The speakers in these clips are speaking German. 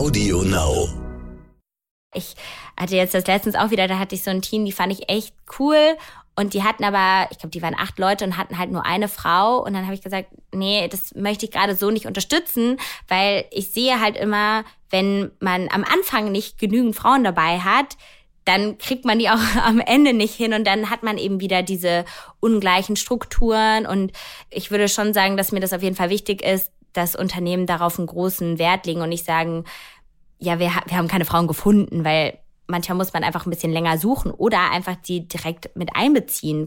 Audio Now. Ich hatte jetzt das letztens auch wieder, da hatte ich so ein Team, die fand ich echt cool. Und die hatten aber, ich glaube, die waren acht Leute und hatten halt nur eine Frau. Und dann habe ich gesagt, nee, das möchte ich gerade so nicht unterstützen, weil ich sehe halt immer, wenn man am Anfang nicht genügend Frauen dabei hat, dann kriegt man die auch am Ende nicht hin und dann hat man eben wieder diese ungleichen Strukturen. Und ich würde schon sagen, dass mir das auf jeden Fall wichtig ist, dass Unternehmen darauf einen großen Wert legen und nicht sagen, ja, wir, wir haben keine Frauen gefunden, weil manchmal muss man einfach ein bisschen länger suchen oder einfach die direkt mit einbeziehen.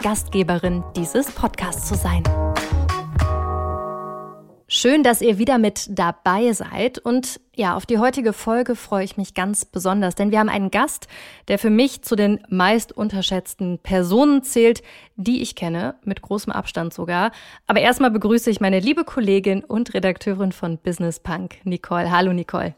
Gastgeberin dieses Podcasts zu sein. Schön, dass ihr wieder mit dabei seid. Und ja, auf die heutige Folge freue ich mich ganz besonders, denn wir haben einen Gast, der für mich zu den meist unterschätzten Personen zählt, die ich kenne, mit großem Abstand sogar. Aber erstmal begrüße ich meine liebe Kollegin und Redakteurin von Business Punk, Nicole. Hallo, Nicole.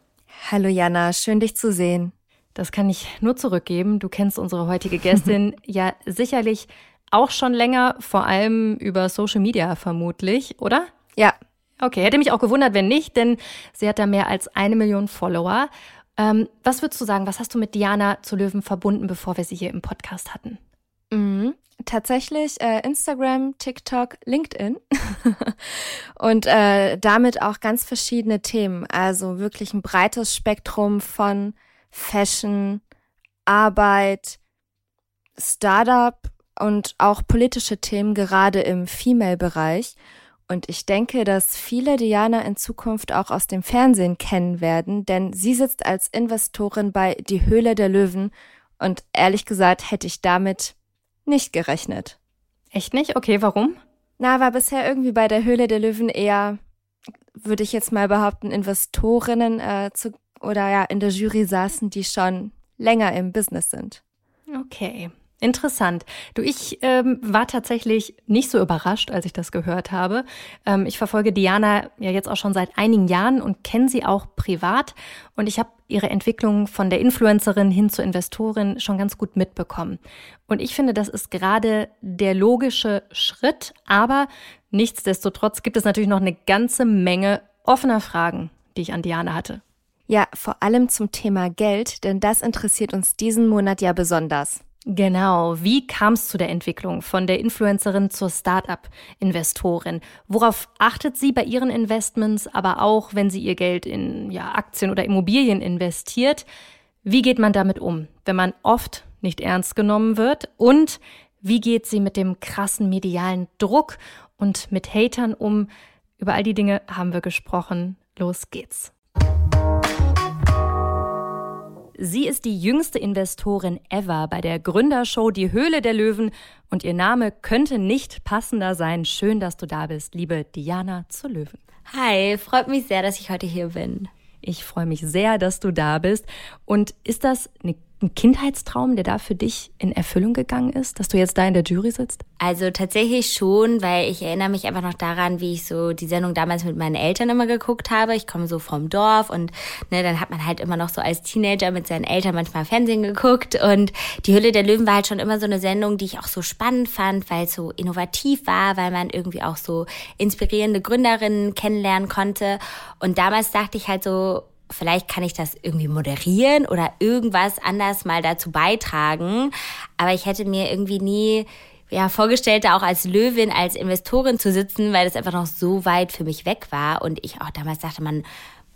Hallo, Jana. Schön, dich zu sehen. Das kann ich nur zurückgeben. Du kennst unsere heutige Gästin ja sicherlich auch schon länger, vor allem über Social Media vermutlich, oder? Ja. Okay, hätte mich auch gewundert, wenn nicht, denn sie hat da mehr als eine Million Follower. Ähm, was würdest du sagen, was hast du mit Diana zu Löwen verbunden, bevor wir sie hier im Podcast hatten? Mhm. Tatsächlich äh, Instagram, TikTok, LinkedIn und äh, damit auch ganz verschiedene Themen. Also wirklich ein breites Spektrum von Fashion, Arbeit, Startup und auch politische Themen gerade im Female-Bereich. Und ich denke, dass viele Diana in Zukunft auch aus dem Fernsehen kennen werden, denn sie sitzt als Investorin bei Die Höhle der Löwen und ehrlich gesagt hätte ich damit nicht gerechnet. Echt nicht? Okay, warum? Na, war bisher irgendwie bei der Höhle der Löwen eher, würde ich jetzt mal behaupten, Investorinnen äh, zu oder ja in der Jury saßen, die schon länger im Business sind. Okay. Interessant. Du, ich ähm, war tatsächlich nicht so überrascht, als ich das gehört habe. Ähm, ich verfolge Diana ja jetzt auch schon seit einigen Jahren und kenne sie auch privat. Und ich habe ihre Entwicklung von der Influencerin hin zur Investorin schon ganz gut mitbekommen. Und ich finde, das ist gerade der logische Schritt. Aber nichtsdestotrotz gibt es natürlich noch eine ganze Menge offener Fragen, die ich an Diana hatte. Ja, vor allem zum Thema Geld, denn das interessiert uns diesen Monat ja besonders. Genau. Wie kam es zu der Entwicklung von der Influencerin zur Start-up-Investorin? Worauf achtet sie bei ihren Investments, aber auch, wenn sie ihr Geld in ja, Aktien oder Immobilien investiert? Wie geht man damit um, wenn man oft nicht ernst genommen wird? Und wie geht sie mit dem krassen medialen Druck und mit Hatern um? Über all die Dinge haben wir gesprochen. Los geht's. Sie ist die jüngste Investorin ever bei der Gründershow Die Höhle der Löwen und ihr Name könnte nicht passender sein. Schön, dass du da bist, liebe Diana zur Löwen. Hi, freut mich sehr, dass ich heute hier bin. Ich freue mich sehr, dass du da bist. Und ist das eine ein Kindheitstraum, der da für dich in Erfüllung gegangen ist, dass du jetzt da in der Jury sitzt? Also tatsächlich schon, weil ich erinnere mich einfach noch daran, wie ich so die Sendung damals mit meinen Eltern immer geguckt habe. Ich komme so vom Dorf und ne, dann hat man halt immer noch so als Teenager mit seinen Eltern manchmal Fernsehen geguckt und die Hülle der Löwen war halt schon immer so eine Sendung, die ich auch so spannend fand, weil es so innovativ war, weil man irgendwie auch so inspirierende Gründerinnen kennenlernen konnte und damals dachte ich halt so, vielleicht kann ich das irgendwie moderieren oder irgendwas anders mal dazu beitragen. Aber ich hätte mir irgendwie nie ja, vorgestellt, da auch als Löwin, als Investorin zu sitzen, weil das einfach noch so weit für mich weg war. Und ich auch damals dachte, man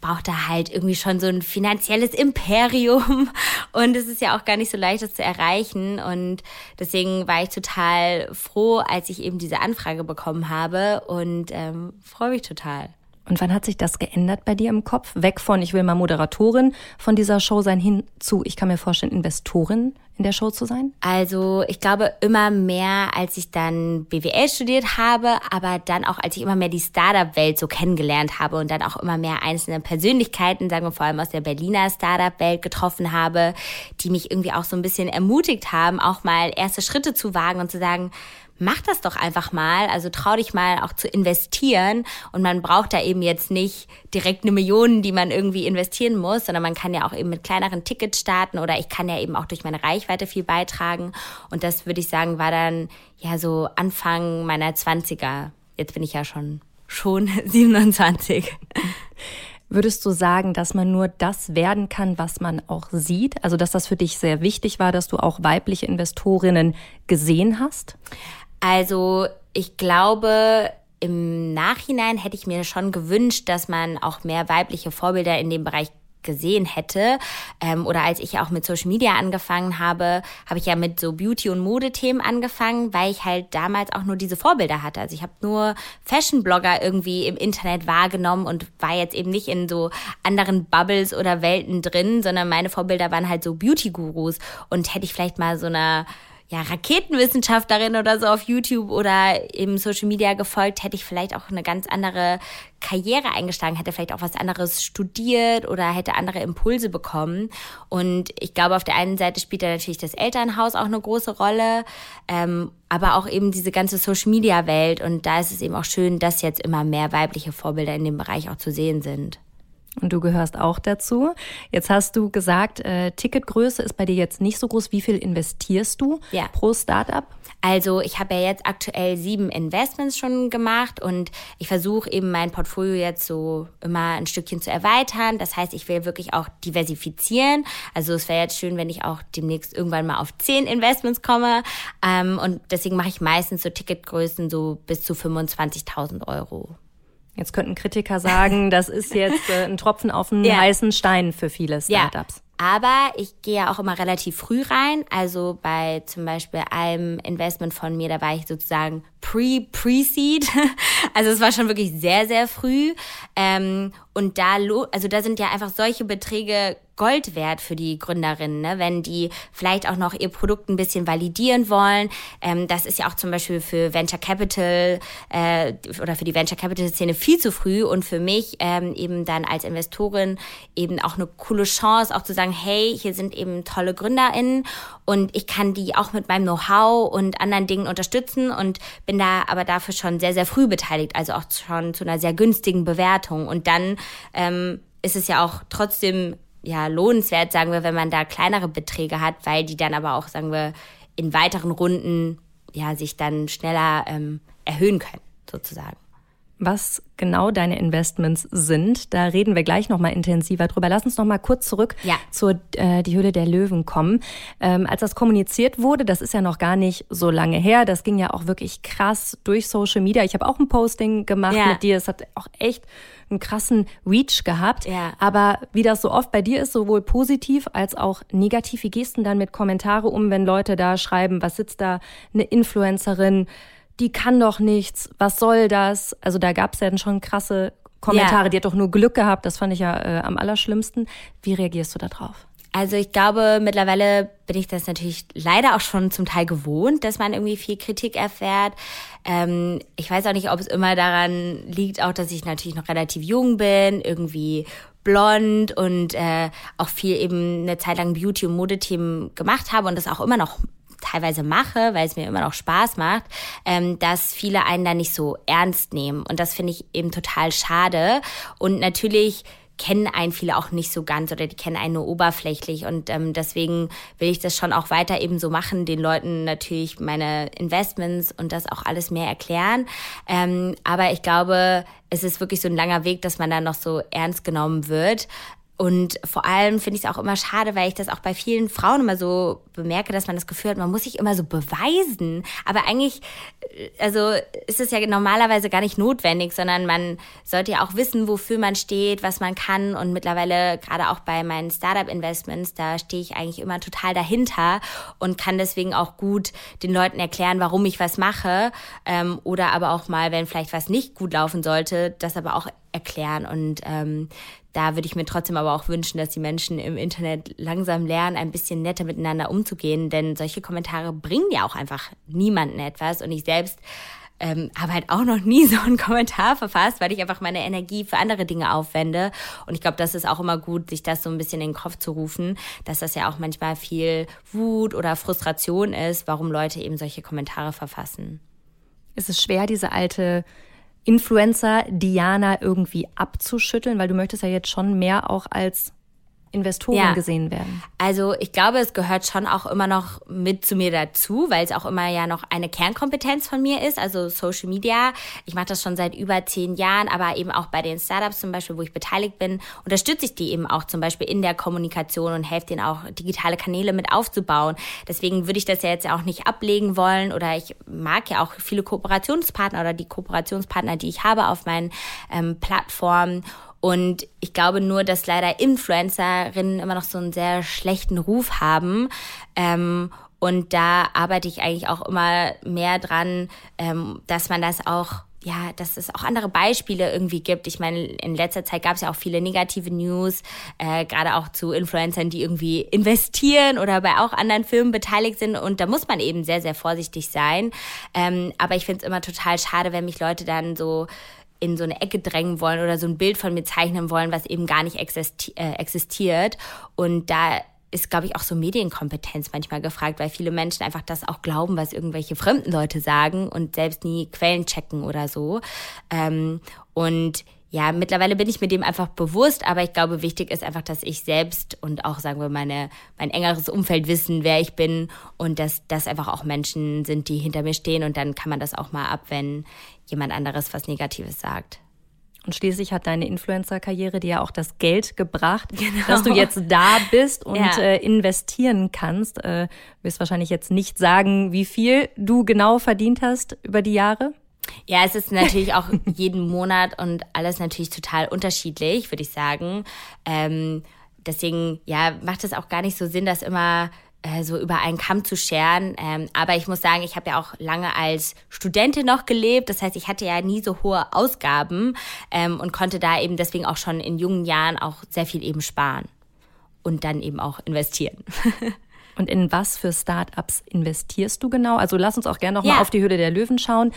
braucht da halt irgendwie schon so ein finanzielles Imperium. Und es ist ja auch gar nicht so leicht, das zu erreichen. Und deswegen war ich total froh, als ich eben diese Anfrage bekommen habe und ähm, freue mich total. Und wann hat sich das geändert bei dir im Kopf? Weg von, ich will mal Moderatorin von dieser Show sein, hin zu, ich kann mir vorstellen, Investorin in der Show zu sein? Also ich glaube immer mehr, als ich dann BWL studiert habe, aber dann auch, als ich immer mehr die Startup-Welt so kennengelernt habe und dann auch immer mehr einzelne Persönlichkeiten, sagen wir vor allem aus der Berliner Startup-Welt getroffen habe, die mich irgendwie auch so ein bisschen ermutigt haben, auch mal erste Schritte zu wagen und zu sagen, mach das doch einfach mal. Also trau dich mal auch zu investieren. Und man braucht da eben jetzt nicht direkt eine Million, die man irgendwie investieren muss, sondern man kann ja auch eben mit kleineren Tickets starten oder ich kann ja eben auch durch meine Reichweite viel beitragen. Und das würde ich sagen, war dann ja so Anfang meiner Zwanziger. Jetzt bin ich ja schon, schon 27. Würdest du sagen, dass man nur das werden kann, was man auch sieht? Also, dass das für dich sehr wichtig war, dass du auch weibliche Investorinnen gesehen hast? Also ich glaube, im Nachhinein hätte ich mir schon gewünscht, dass man auch mehr weibliche Vorbilder in dem Bereich gesehen hätte. Ähm, oder als ich auch mit Social Media angefangen habe, habe ich ja mit so Beauty- und Modethemen angefangen, weil ich halt damals auch nur diese Vorbilder hatte. Also ich habe nur Fashion-Blogger irgendwie im Internet wahrgenommen und war jetzt eben nicht in so anderen Bubbles oder Welten drin, sondern meine Vorbilder waren halt so Beauty-Gurus. Und hätte ich vielleicht mal so einer ja, Raketenwissenschaftlerin oder so auf YouTube oder im Social Media gefolgt, hätte ich vielleicht auch eine ganz andere Karriere eingeschlagen, hätte vielleicht auch was anderes studiert oder hätte andere Impulse bekommen. Und ich glaube, auf der einen Seite spielt da natürlich das Elternhaus auch eine große Rolle, ähm, aber auch eben diese ganze Social Media Welt. Und da ist es eben auch schön, dass jetzt immer mehr weibliche Vorbilder in dem Bereich auch zu sehen sind. Und du gehörst auch dazu. Jetzt hast du gesagt, äh, Ticketgröße ist bei dir jetzt nicht so groß. Wie viel investierst du ja. pro Startup? Also ich habe ja jetzt aktuell sieben Investments schon gemacht und ich versuche eben mein Portfolio jetzt so immer ein Stückchen zu erweitern. Das heißt, ich will wirklich auch diversifizieren. Also es wäre jetzt schön, wenn ich auch demnächst irgendwann mal auf zehn Investments komme. Ähm, und deswegen mache ich meistens so Ticketgrößen so bis zu 25.000 Euro. Jetzt könnten Kritiker sagen, das ist jetzt äh, ein Tropfen auf einen ja. heißen Stein für viele Startups. Ja. Aber ich gehe ja auch immer relativ früh rein. Also bei zum Beispiel einem Investment von mir, da war ich sozusagen pre-pre-seed. Also es war schon wirklich sehr, sehr früh. Ähm, und da, also da sind ja einfach solche Beträge Gold wert für die Gründerinnen, ne? wenn die vielleicht auch noch ihr Produkt ein bisschen validieren wollen. Ähm, das ist ja auch zum Beispiel für Venture Capital äh, oder für die Venture Capital Szene viel zu früh und für mich ähm, eben dann als Investorin eben auch eine coole Chance, auch zu sagen, hey, hier sind eben tolle GründerInnen und ich kann die auch mit meinem Know-how und anderen Dingen unterstützen und bin da aber dafür schon sehr, sehr früh beteiligt, also auch schon zu einer sehr günstigen Bewertung. Und dann ähm, ist es ja auch trotzdem ja, lohnenswert, sagen wir, wenn man da kleinere Beträge hat, weil die dann aber auch, sagen wir, in weiteren Runden ja sich dann schneller ähm, erhöhen können, sozusagen. Was genau deine Investments sind, da reden wir gleich noch mal intensiver drüber. Lass uns noch mal kurz zurück ja. zur äh, die Hülle der Löwen kommen. Ähm, als das kommuniziert wurde, das ist ja noch gar nicht so lange her. Das ging ja auch wirklich krass durch Social Media. Ich habe auch ein Posting gemacht ja. mit dir. Es hat auch echt einen krassen Reach gehabt. Ja. Aber wie das so oft bei dir ist, sowohl positiv als auch negativ, wie gehst du dann mit Kommentare um, wenn Leute da schreiben, was sitzt da eine Influencerin, die kann doch nichts, was soll das? Also da gab es ja dann schon krasse Kommentare, ja. die hat doch nur Glück gehabt, das fand ich ja äh, am allerschlimmsten. Wie reagierst du da drauf? Also ich glaube, mittlerweile bin ich das natürlich leider auch schon zum Teil gewohnt, dass man irgendwie viel Kritik erfährt. Ähm, ich weiß auch nicht, ob es immer daran liegt, auch dass ich natürlich noch relativ jung bin, irgendwie blond und äh, auch viel eben eine Zeit lang Beauty- und Modethemen gemacht habe und das auch immer noch teilweise mache, weil es mir immer noch Spaß macht, ähm, dass viele einen da nicht so ernst nehmen. Und das finde ich eben total schade. Und natürlich kennen einen viele auch nicht so ganz oder die kennen einen nur oberflächlich und ähm, deswegen will ich das schon auch weiter eben so machen, den Leuten natürlich meine Investments und das auch alles mehr erklären. Ähm, aber ich glaube, es ist wirklich so ein langer Weg, dass man da noch so ernst genommen wird. Und vor allem finde ich es auch immer schade, weil ich das auch bei vielen Frauen immer so bemerke, dass man das Gefühl hat, man muss sich immer so beweisen. Aber eigentlich, äh, also ist es ja normalerweise gar nicht notwendig, sondern man sollte ja auch wissen, wofür man steht, was man kann. Und mittlerweile, gerade auch bei meinen Startup-Investments, da stehe ich eigentlich immer total dahinter und kann deswegen auch gut den Leuten erklären, warum ich was mache. Ähm, oder aber auch mal, wenn vielleicht was nicht gut laufen sollte, das aber auch erklären. Und ähm, da würde ich mir trotzdem aber auch wünschen, dass die Menschen im Internet langsam lernen, ein bisschen netter miteinander umzugehen, denn solche Kommentare bringen ja auch einfach niemanden etwas. Und ich selbst ähm, habe halt auch noch nie so einen Kommentar verfasst, weil ich einfach meine Energie für andere Dinge aufwende. Und ich glaube, das ist auch immer gut, sich das so ein bisschen in den Kopf zu rufen, dass das ja auch manchmal viel Wut oder Frustration ist, warum Leute eben solche Kommentare verfassen. Es ist schwer, diese alte Influencer Diana irgendwie abzuschütteln, weil du möchtest ja jetzt schon mehr auch als Investoren ja. gesehen werden? Also ich glaube, es gehört schon auch immer noch mit zu mir dazu, weil es auch immer ja noch eine Kernkompetenz von mir ist, also Social Media. Ich mache das schon seit über zehn Jahren, aber eben auch bei den Startups zum Beispiel, wo ich beteiligt bin, unterstütze ich die eben auch zum Beispiel in der Kommunikation und helfe denen auch digitale Kanäle mit aufzubauen. Deswegen würde ich das ja jetzt ja auch nicht ablegen wollen oder ich mag ja auch viele Kooperationspartner oder die Kooperationspartner, die ich habe auf meinen ähm, Plattformen. Und ich glaube nur, dass leider Influencerinnen immer noch so einen sehr schlechten Ruf haben. Ähm, und da arbeite ich eigentlich auch immer mehr dran, ähm, dass man das auch ja, dass es auch andere Beispiele irgendwie gibt. Ich meine, in letzter Zeit gab es ja auch viele negative News, äh, gerade auch zu Influencern, die irgendwie investieren oder bei auch anderen Firmen beteiligt sind. Und da muss man eben sehr, sehr vorsichtig sein. Ähm, aber ich finde es immer total schade, wenn mich Leute dann so in so eine Ecke drängen wollen oder so ein Bild von mir zeichnen wollen, was eben gar nicht existi äh, existiert. Und da ist, glaube ich, auch so Medienkompetenz manchmal gefragt, weil viele Menschen einfach das auch glauben, was irgendwelche fremden Leute sagen und selbst nie Quellen checken oder so. Ähm, und ja, mittlerweile bin ich mir dem einfach bewusst, aber ich glaube, wichtig ist einfach, dass ich selbst und auch, sagen wir, meine, mein engeres Umfeld wissen, wer ich bin und dass das einfach auch Menschen sind, die hinter mir stehen und dann kann man das auch mal ab, wenn jemand anderes was Negatives sagt. Und schließlich hat deine Influencer-Karriere dir ja auch das Geld gebracht, genau. dass du jetzt da bist und ja. äh, investieren kannst. Äh, wirst wahrscheinlich jetzt nicht sagen, wie viel du genau verdient hast über die Jahre. Ja, es ist natürlich auch jeden Monat und alles natürlich total unterschiedlich, würde ich sagen. Ähm, deswegen, ja, macht es auch gar nicht so Sinn, dass immer äh, so über einen Kamm zu scheren. Ähm, aber ich muss sagen, ich habe ja auch lange als Studentin noch gelebt. Das heißt, ich hatte ja nie so hohe Ausgaben ähm, und konnte da eben deswegen auch schon in jungen Jahren auch sehr viel eben sparen und dann eben auch investieren. Und in was für Startups investierst du genau? Also lass uns auch gerne noch ja. mal auf die Hülle der Löwen schauen.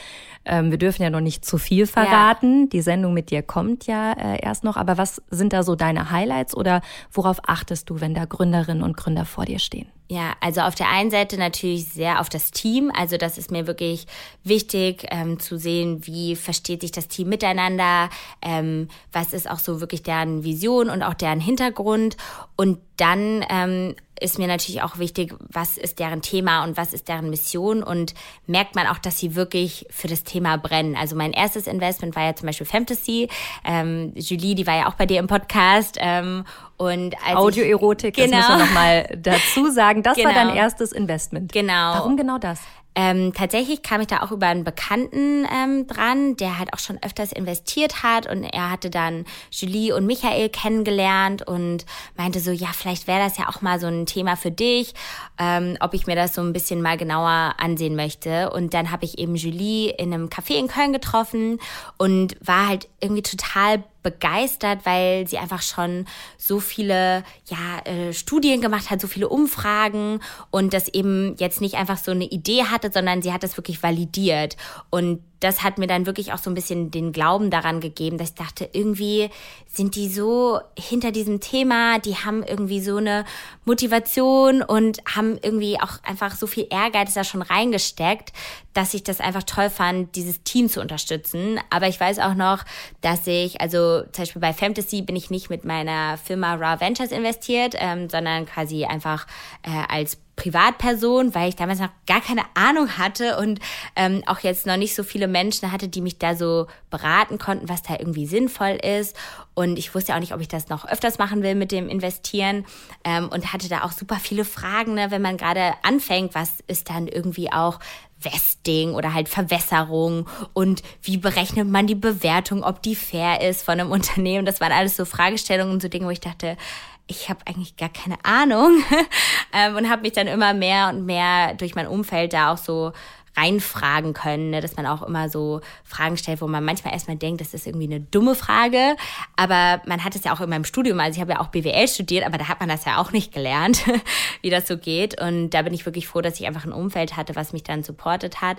Ähm, wir dürfen ja noch nicht zu viel verraten. Ja. Die Sendung mit dir kommt ja äh, erst noch. Aber was sind da so deine Highlights oder worauf achtest du, wenn da Gründerinnen und Gründer vor dir stehen? Ja, also auf der einen Seite natürlich sehr auf das Team. Also das ist mir wirklich wichtig ähm, zu sehen, wie versteht sich das Team miteinander, ähm, was ist auch so wirklich deren Vision und auch deren Hintergrund. Und dann ähm, ist mir natürlich auch wichtig, was ist deren Thema und was ist deren Mission und merkt man auch, dass sie wirklich für das Thema brennen. Also mein erstes Investment war ja zum Beispiel Fantasy. Ähm, Julie, die war ja auch bei dir im Podcast. Ähm, und Audioerotik, genau. das müssen wir nochmal dazu sagen. Das genau. war dein erstes Investment. Genau. Warum genau das? Ähm, tatsächlich kam ich da auch über einen Bekannten ähm, dran, der halt auch schon öfters investiert hat und er hatte dann Julie und Michael kennengelernt und meinte so, ja, vielleicht wäre das ja auch mal so ein Thema für dich, ähm, ob ich mir das so ein bisschen mal genauer ansehen möchte. Und dann habe ich eben Julie in einem Café in Köln getroffen und war halt irgendwie total begeistert, weil sie einfach schon so viele ja, äh, Studien gemacht hat, so viele Umfragen und das eben jetzt nicht einfach so eine Idee hatte, sondern sie hat das wirklich validiert. Und das hat mir dann wirklich auch so ein bisschen den Glauben daran gegeben, dass ich dachte, irgendwie sind die so hinter diesem Thema, die haben irgendwie so eine Motivation und haben irgendwie auch einfach so viel Ehrgeiz da schon reingesteckt, dass ich das einfach toll fand, dieses Team zu unterstützen. Aber ich weiß auch noch, dass ich, also zum Beispiel bei Fantasy bin ich nicht mit meiner Firma Raw Ventures investiert, ähm, sondern quasi einfach äh, als Privatperson, weil ich damals noch gar keine Ahnung hatte und ähm, auch jetzt noch nicht so viele Menschen hatte, die mich da so beraten konnten, was da irgendwie sinnvoll ist. Und ich wusste auch nicht, ob ich das noch öfters machen will mit dem Investieren ähm, und hatte da auch super viele Fragen, ne, wenn man gerade anfängt, was ist dann irgendwie auch Vesting oder halt Verwässerung und wie berechnet man die Bewertung, ob die fair ist von einem Unternehmen. Das waren alles so Fragestellungen und so Dinge, wo ich dachte, ich habe eigentlich gar keine Ahnung ähm, und habe mich dann immer mehr und mehr durch mein Umfeld da auch so reinfragen können, ne? dass man auch immer so Fragen stellt, wo man manchmal erstmal denkt, das ist irgendwie eine dumme Frage, aber man hat es ja auch in meinem Studium, also ich habe ja auch BWL studiert, aber da hat man das ja auch nicht gelernt, wie das so geht und da bin ich wirklich froh, dass ich einfach ein Umfeld hatte, was mich dann supportet hat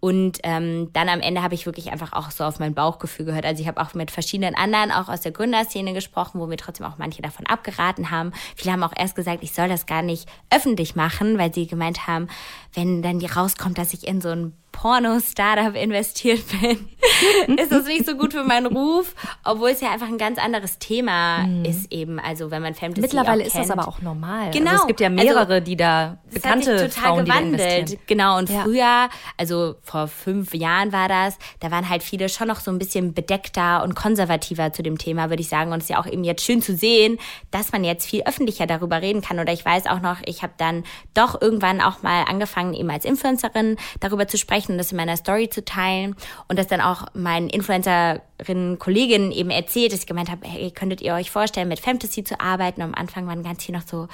und ähm, dann am Ende habe ich wirklich einfach auch so auf mein Bauchgefühl gehört, also ich habe auch mit verschiedenen anderen auch aus der Gründerszene gesprochen, wo mir trotzdem auch manche davon abgeraten haben. Viele haben auch erst gesagt, ich soll das gar nicht öffentlich machen, weil sie gemeint haben, wenn dann die rauskommt, dass ich in so ein Porno-Startup investiert bin, ist das nicht so gut für meinen Ruf, obwohl es ja einfach ein ganz anderes Thema mhm. ist eben. Also wenn man Fantasy Mittlerweile ist das aber auch normal. Genau. Also es gibt ja mehrere, also, die da bekannte hat sich total Frauen, gewandelt. Genau. Und ja. früher, also vor fünf Jahren war das, da waren halt viele schon noch so ein bisschen bedeckter und konservativer zu dem Thema, würde ich sagen. Und es ist ja auch eben jetzt schön zu sehen, dass man jetzt viel öffentlicher darüber reden kann. Oder ich weiß auch noch, ich habe dann doch irgendwann auch mal angefangen, eben als Influencerin darüber zu sprechen sprechen und das in meiner Story zu teilen und das dann auch meinen Influencerinnen, Kolleginnen eben erzählt, dass ich gemeint habe, hey, könntet ihr euch vorstellen, mit Fantasy zu arbeiten? Und am Anfang waren ganz viel noch so,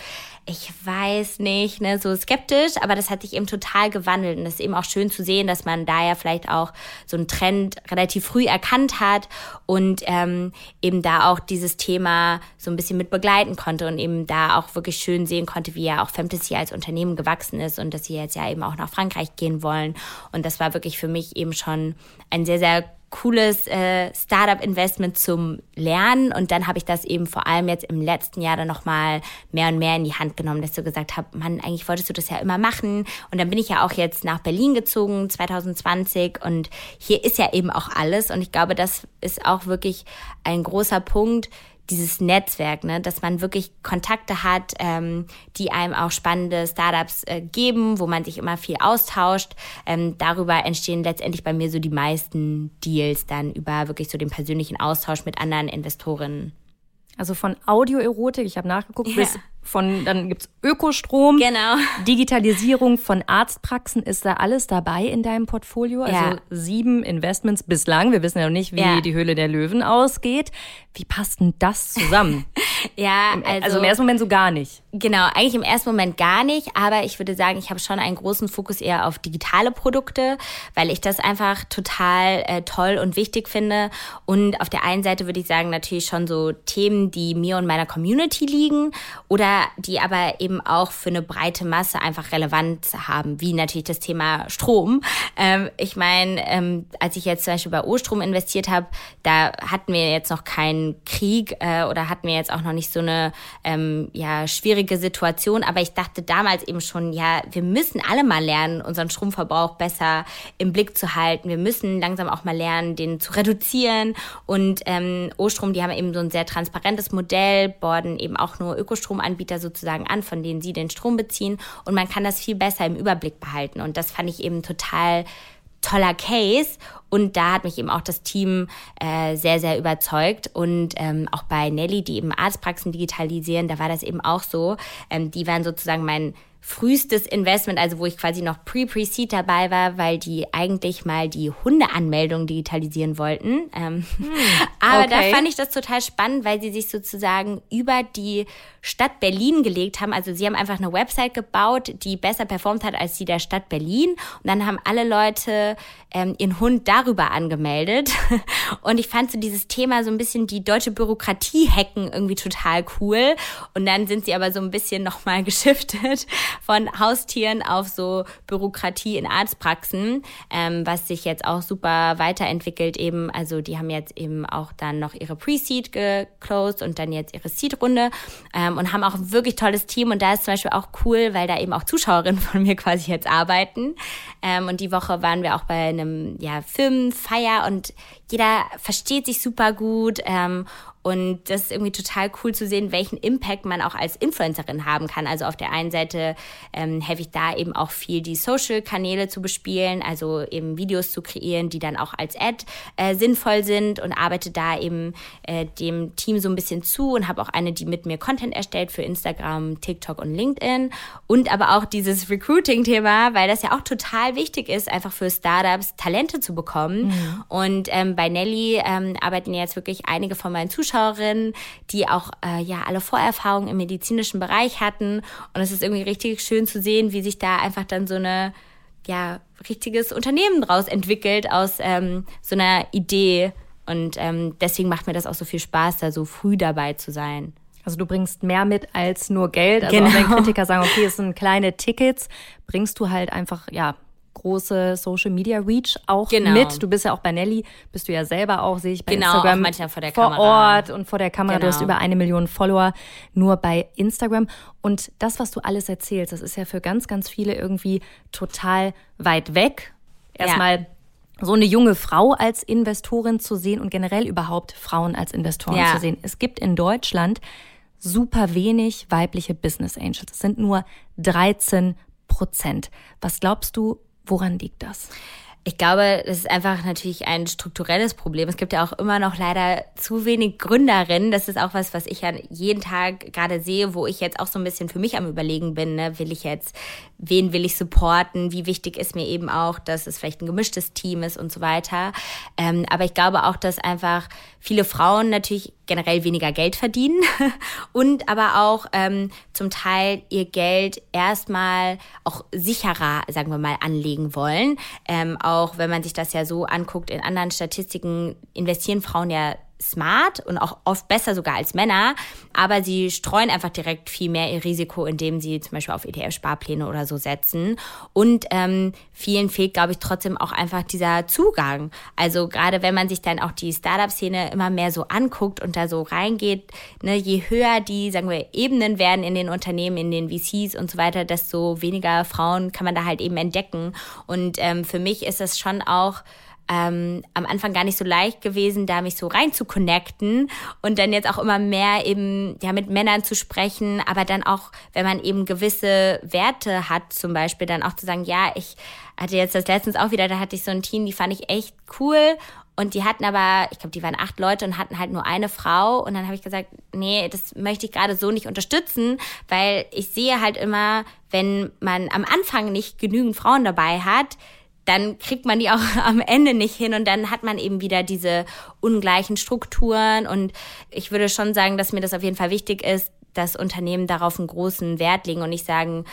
ich weiß nicht, ne, so skeptisch, aber das hat sich eben total gewandelt. Und das ist eben auch schön zu sehen, dass man da ja vielleicht auch so einen Trend relativ früh erkannt hat und ähm, eben da auch dieses Thema so ein bisschen mit begleiten konnte und eben da auch wirklich schön sehen konnte, wie ja auch Fantasy als Unternehmen gewachsen ist und dass sie jetzt ja eben auch nach Frankreich gehen wollen. Und das war wirklich für mich eben schon ein sehr, sehr cooles äh, Startup-Investment zum Lernen. Und dann habe ich das eben vor allem jetzt im letzten Jahr dann nochmal mehr und mehr in die Hand genommen, dass du gesagt hast, Mann, eigentlich wolltest du das ja immer machen. Und dann bin ich ja auch jetzt nach Berlin gezogen, 2020. Und hier ist ja eben auch alles. Und ich glaube, das ist auch wirklich ein großer Punkt, dieses Netzwerk, ne, dass man wirklich Kontakte hat, ähm, die einem auch spannende Startups äh, geben, wo man sich immer viel austauscht. Ähm, darüber entstehen letztendlich bei mir so die meisten Deals dann über wirklich so den persönlichen Austausch mit anderen Investorinnen. Also von Audioerotik, ich habe nachgeguckt, ja. bis von, dann gibt's Ökostrom, genau. Digitalisierung von Arztpraxen, ist da alles dabei in deinem Portfolio? Also ja. sieben Investments bislang. Wir wissen ja noch nicht, wie ja. die Höhle der Löwen ausgeht. Wie passt denn das zusammen? ja, also, also im ersten Moment so gar nicht. Genau, eigentlich im ersten Moment gar nicht, aber ich würde sagen, ich habe schon einen großen Fokus eher auf digitale Produkte, weil ich das einfach total äh, toll und wichtig finde. Und auf der einen Seite würde ich sagen, natürlich schon so Themen, die mir und meiner Community liegen oder die aber eben auch für eine breite Masse einfach Relevanz haben, wie natürlich das Thema Strom. Ähm, ich meine, ähm, als ich jetzt zum Beispiel bei O-Strom investiert habe, da hatten wir jetzt noch keinen Krieg äh, oder hatten wir jetzt auch noch nicht so eine ähm, ja, schwierige Situation, aber ich dachte damals eben schon, ja, wir müssen alle mal lernen, unseren Stromverbrauch besser im Blick zu halten. Wir müssen langsam auch mal lernen, den zu reduzieren. Und ähm, O-Strom, die haben eben so ein sehr transparentes Modell, borden eben auch nur Ökostrom anbieten Anbieter sozusagen an, von denen sie den Strom beziehen. Und man kann das viel besser im Überblick behalten. Und das fand ich eben total toller Case. Und da hat mich eben auch das Team äh, sehr, sehr überzeugt. Und ähm, auch bei Nelly, die eben Arztpraxen digitalisieren, da war das eben auch so. Ähm, die waren sozusagen mein frühestes Investment, also wo ich quasi noch pre-pre-seed dabei war, weil die eigentlich mal die Hundeanmeldung digitalisieren wollten. Ähm, hm, aber okay. da fand ich das total spannend, weil sie sich sozusagen über die Stadt Berlin gelegt haben. Also sie haben einfach eine Website gebaut, die besser performt hat als die der Stadt Berlin. Und dann haben alle Leute ähm, ihren Hund darüber angemeldet. Und ich fand so dieses Thema so ein bisschen die deutsche Bürokratie hacken irgendwie total cool. Und dann sind sie aber so ein bisschen nochmal geschiftet von Haustieren auf so Bürokratie in Arztpraxen, ähm, was sich jetzt auch super weiterentwickelt eben. Also die haben jetzt eben auch dann noch ihre Pre-Seed geclosed und dann jetzt ihre Seed-Runde ähm, und haben auch ein wirklich tolles Team. Und da ist zum Beispiel auch cool, weil da eben auch Zuschauerinnen von mir quasi jetzt arbeiten. Ähm, und die Woche waren wir auch bei einem ja, Firmenfeier und jeder versteht sich super gut ähm, und das ist irgendwie total cool zu sehen, welchen Impact man auch als Influencerin haben kann. Also auf der einen Seite ähm, helfe ich da eben auch viel, die Social-Kanäle zu bespielen, also eben Videos zu kreieren, die dann auch als Ad äh, sinnvoll sind und arbeite da eben äh, dem Team so ein bisschen zu und habe auch eine, die mit mir Content erstellt für Instagram, TikTok und LinkedIn. Und aber auch dieses Recruiting-Thema, weil das ja auch total wichtig ist, einfach für Startups Talente zu bekommen. Mhm. Und ähm, bei Nelly ähm, arbeiten jetzt wirklich einige von meinen Zuschauern Zuschauerinnen, die auch äh, ja alle Vorerfahrungen im medizinischen Bereich hatten. Und es ist irgendwie richtig schön zu sehen, wie sich da einfach dann so eine ja richtiges Unternehmen draus entwickelt aus ähm, so einer Idee. Und ähm, deswegen macht mir das auch so viel Spaß, da so früh dabei zu sein. Also du bringst mehr mit als nur Geld. Also genau. auch wenn Kritiker sagen, okay, es sind kleine Tickets, bringst du halt einfach, ja, große Social Media Reach auch genau. mit. Du bist ja auch bei Nelly, bist du ja selber auch, sehe ich bei genau, Instagram. manchmal vor der vor Kamera. Ort und vor der Kamera. Genau. Du hast genau. über eine Million Follower nur bei Instagram. Und das, was du alles erzählst, das ist ja für ganz, ganz viele irgendwie total weit weg. Erstmal ja so eine junge Frau als Investorin zu sehen und generell überhaupt Frauen als Investoren ja. zu sehen. Es gibt in Deutschland super wenig weibliche Business Angels. Es sind nur 13 Prozent. Was glaubst du, woran liegt das? Ich glaube, das ist einfach natürlich ein strukturelles Problem. Es gibt ja auch immer noch leider zu wenig Gründerinnen. Das ist auch was, was ich ja jeden Tag gerade sehe, wo ich jetzt auch so ein bisschen für mich am Überlegen bin. Ne? Will ich jetzt, wen will ich supporten? Wie wichtig ist mir eben auch, dass es vielleicht ein gemischtes Team ist und so weiter. Ähm, aber ich glaube auch, dass einfach viele Frauen natürlich generell weniger Geld verdienen und aber auch ähm, zum Teil ihr Geld erstmal auch sicherer, sagen wir mal, anlegen wollen. Ähm, auch wenn man sich das ja so anguckt, in anderen Statistiken investieren Frauen ja smart und auch oft besser sogar als Männer, aber sie streuen einfach direkt viel mehr ihr Risiko, indem sie zum Beispiel auf ETF-Sparpläne oder so setzen. Und ähm, vielen fehlt, glaube ich, trotzdem auch einfach dieser Zugang. Also gerade wenn man sich dann auch die Startup-Szene immer mehr so anguckt und da so reingeht, ne, je höher die, sagen wir, Ebenen werden in den Unternehmen, in den VCs und so weiter, desto weniger Frauen kann man da halt eben entdecken. Und ähm, für mich ist das schon auch ähm, am Anfang gar nicht so leicht gewesen, da mich so rein zu connecten und dann jetzt auch immer mehr eben ja mit Männern zu sprechen, aber dann auch, wenn man eben gewisse Werte hat, zum Beispiel dann auch zu sagen, ja, ich hatte jetzt das letztens auch wieder, da hatte ich so ein Team, die fand ich echt cool und die hatten aber, ich glaube, die waren acht Leute und hatten halt nur eine Frau. Und dann habe ich gesagt, nee, das möchte ich gerade so nicht unterstützen, weil ich sehe halt immer, wenn man am Anfang nicht genügend Frauen dabei hat, dann kriegt man die auch am Ende nicht hin und dann hat man eben wieder diese ungleichen Strukturen und ich würde schon sagen, dass mir das auf jeden Fall wichtig ist, dass Unternehmen darauf einen großen Wert legen und nicht sagen,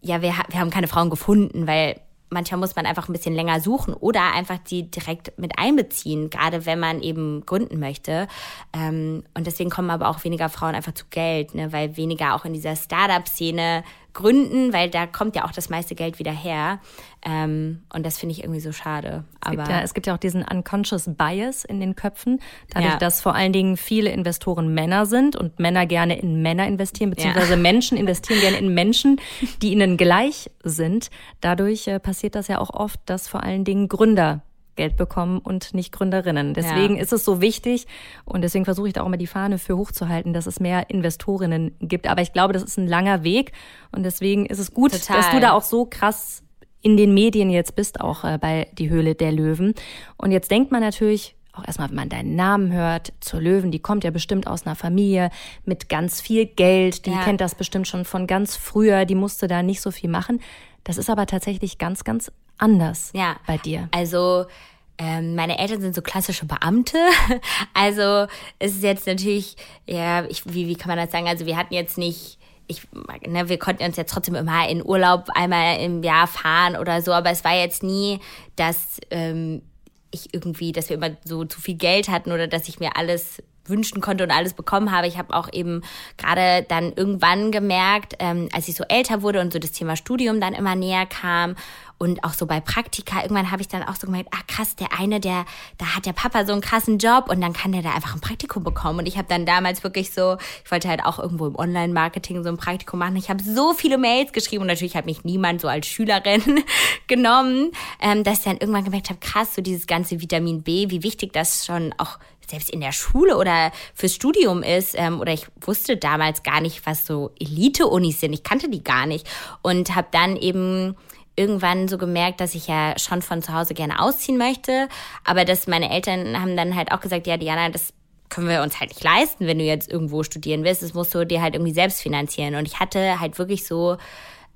ja, wir, wir haben keine Frauen gefunden, weil manchmal muss man einfach ein bisschen länger suchen oder einfach die direkt mit einbeziehen, gerade wenn man eben gründen möchte. Ähm, und deswegen kommen aber auch weniger Frauen einfach zu Geld, ne, weil weniger auch in dieser Startup-Szene gründen, weil da kommt ja auch das meiste Geld wieder her. Ähm, und das finde ich irgendwie so schade. Es, Aber gibt ja, es gibt ja auch diesen unconscious Bias in den Köpfen, dadurch, ja. dass vor allen Dingen viele Investoren Männer sind und Männer gerne in Männer investieren, beziehungsweise ja. Menschen investieren gerne in Menschen, die ihnen gleich sind. Dadurch äh, passiert das ja auch oft, dass vor allen Dingen Gründer Geld bekommen und nicht Gründerinnen. Deswegen ja. ist es so wichtig und deswegen versuche ich da auch immer die Fahne für hochzuhalten, dass es mehr Investorinnen gibt. Aber ich glaube, das ist ein langer Weg und deswegen ist es gut, Total. dass du da auch so krass in den Medien jetzt bist, auch äh, bei Die Höhle der Löwen. Und jetzt denkt man natürlich, auch erstmal, wenn man deinen Namen hört, zur Löwen, die kommt ja bestimmt aus einer Familie mit ganz viel Geld, die ja. kennt das bestimmt schon von ganz früher, die musste da nicht so viel machen. Das ist aber tatsächlich ganz, ganz anders ja. bei dir? Also ähm, meine Eltern sind so klassische Beamte. Also es ist jetzt natürlich, ja, ich, wie, wie kann man das sagen? Also wir hatten jetzt nicht ich, ne, wir konnten uns jetzt trotzdem immer in Urlaub einmal im Jahr fahren oder so, aber es war jetzt nie, dass ähm, ich irgendwie, dass wir immer so zu viel Geld hatten oder dass ich mir alles wünschen konnte und alles bekommen habe. Ich habe auch eben gerade dann irgendwann gemerkt, ähm, als ich so älter wurde und so das Thema Studium dann immer näher kam und auch so bei Praktika, irgendwann habe ich dann auch so gemerkt, ah krass, der eine, der, da hat der Papa so einen krassen Job und dann kann der da einfach ein Praktikum bekommen. Und ich habe dann damals wirklich so, ich wollte halt auch irgendwo im Online-Marketing so ein Praktikum machen. Ich habe so viele Mails geschrieben und natürlich hat mich niemand so als Schülerin genommen, ähm, dass ich dann irgendwann gemerkt habe, krass, so dieses ganze Vitamin B, wie wichtig das schon auch selbst in der Schule oder fürs Studium ist. Ähm, oder ich wusste damals gar nicht, was so Elite-Unis sind. Ich kannte die gar nicht. Und habe dann eben irgendwann so gemerkt, dass ich ja schon von zu Hause gerne ausziehen möchte. Aber dass meine Eltern haben dann halt auch gesagt, ja, Diana, das können wir uns halt nicht leisten, wenn du jetzt irgendwo studieren willst. Das musst du dir halt irgendwie selbst finanzieren. Und ich hatte halt wirklich so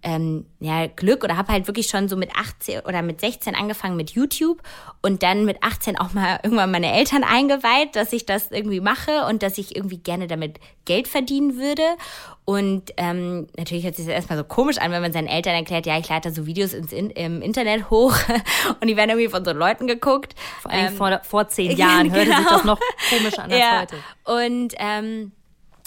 ähm, ja, Glück oder habe halt wirklich schon so mit 18 oder mit 16 angefangen mit YouTube und dann mit 18 auch mal irgendwann meine Eltern eingeweiht, dass ich das irgendwie mache und dass ich irgendwie gerne damit Geld verdienen würde. Und ähm, natürlich hört sich das erstmal so komisch an, wenn man seinen Eltern erklärt, ja, ich da so Videos ins in, im Internet hoch und die werden irgendwie von so Leuten geguckt. Vor, ähm, vor, vor zehn Jahren genau. hörte sich das noch komisch an als ja. heute. Und ähm,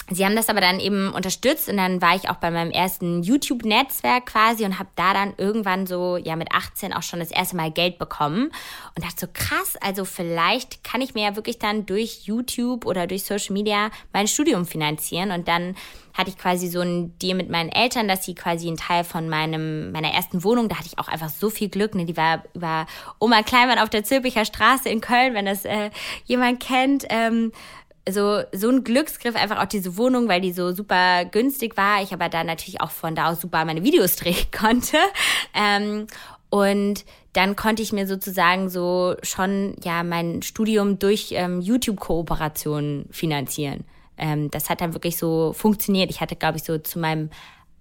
Sie haben das aber dann eben unterstützt und dann war ich auch bei meinem ersten YouTube-Netzwerk quasi und habe da dann irgendwann so, ja mit 18 auch schon das erste Mal Geld bekommen und dachte so krass, also vielleicht kann ich mir ja wirklich dann durch YouTube oder durch Social Media mein Studium finanzieren und dann hatte ich quasi so ein Deal mit meinen Eltern, dass sie quasi einen Teil von meinem, meiner ersten Wohnung, da hatte ich auch einfach so viel Glück, ne, die war über Oma Kleinmann auf der Zülpicher Straße in Köln, wenn das äh, jemand kennt, ähm, so, so ein Glücksgriff, einfach auch diese Wohnung, weil die so super günstig war. Ich aber da natürlich auch von da aus super meine Videos drehen konnte. Ähm, und dann konnte ich mir sozusagen so schon ja mein Studium durch ähm, YouTube-Kooperationen finanzieren. Ähm, das hat dann wirklich so funktioniert. Ich hatte, glaube ich, so zu meinem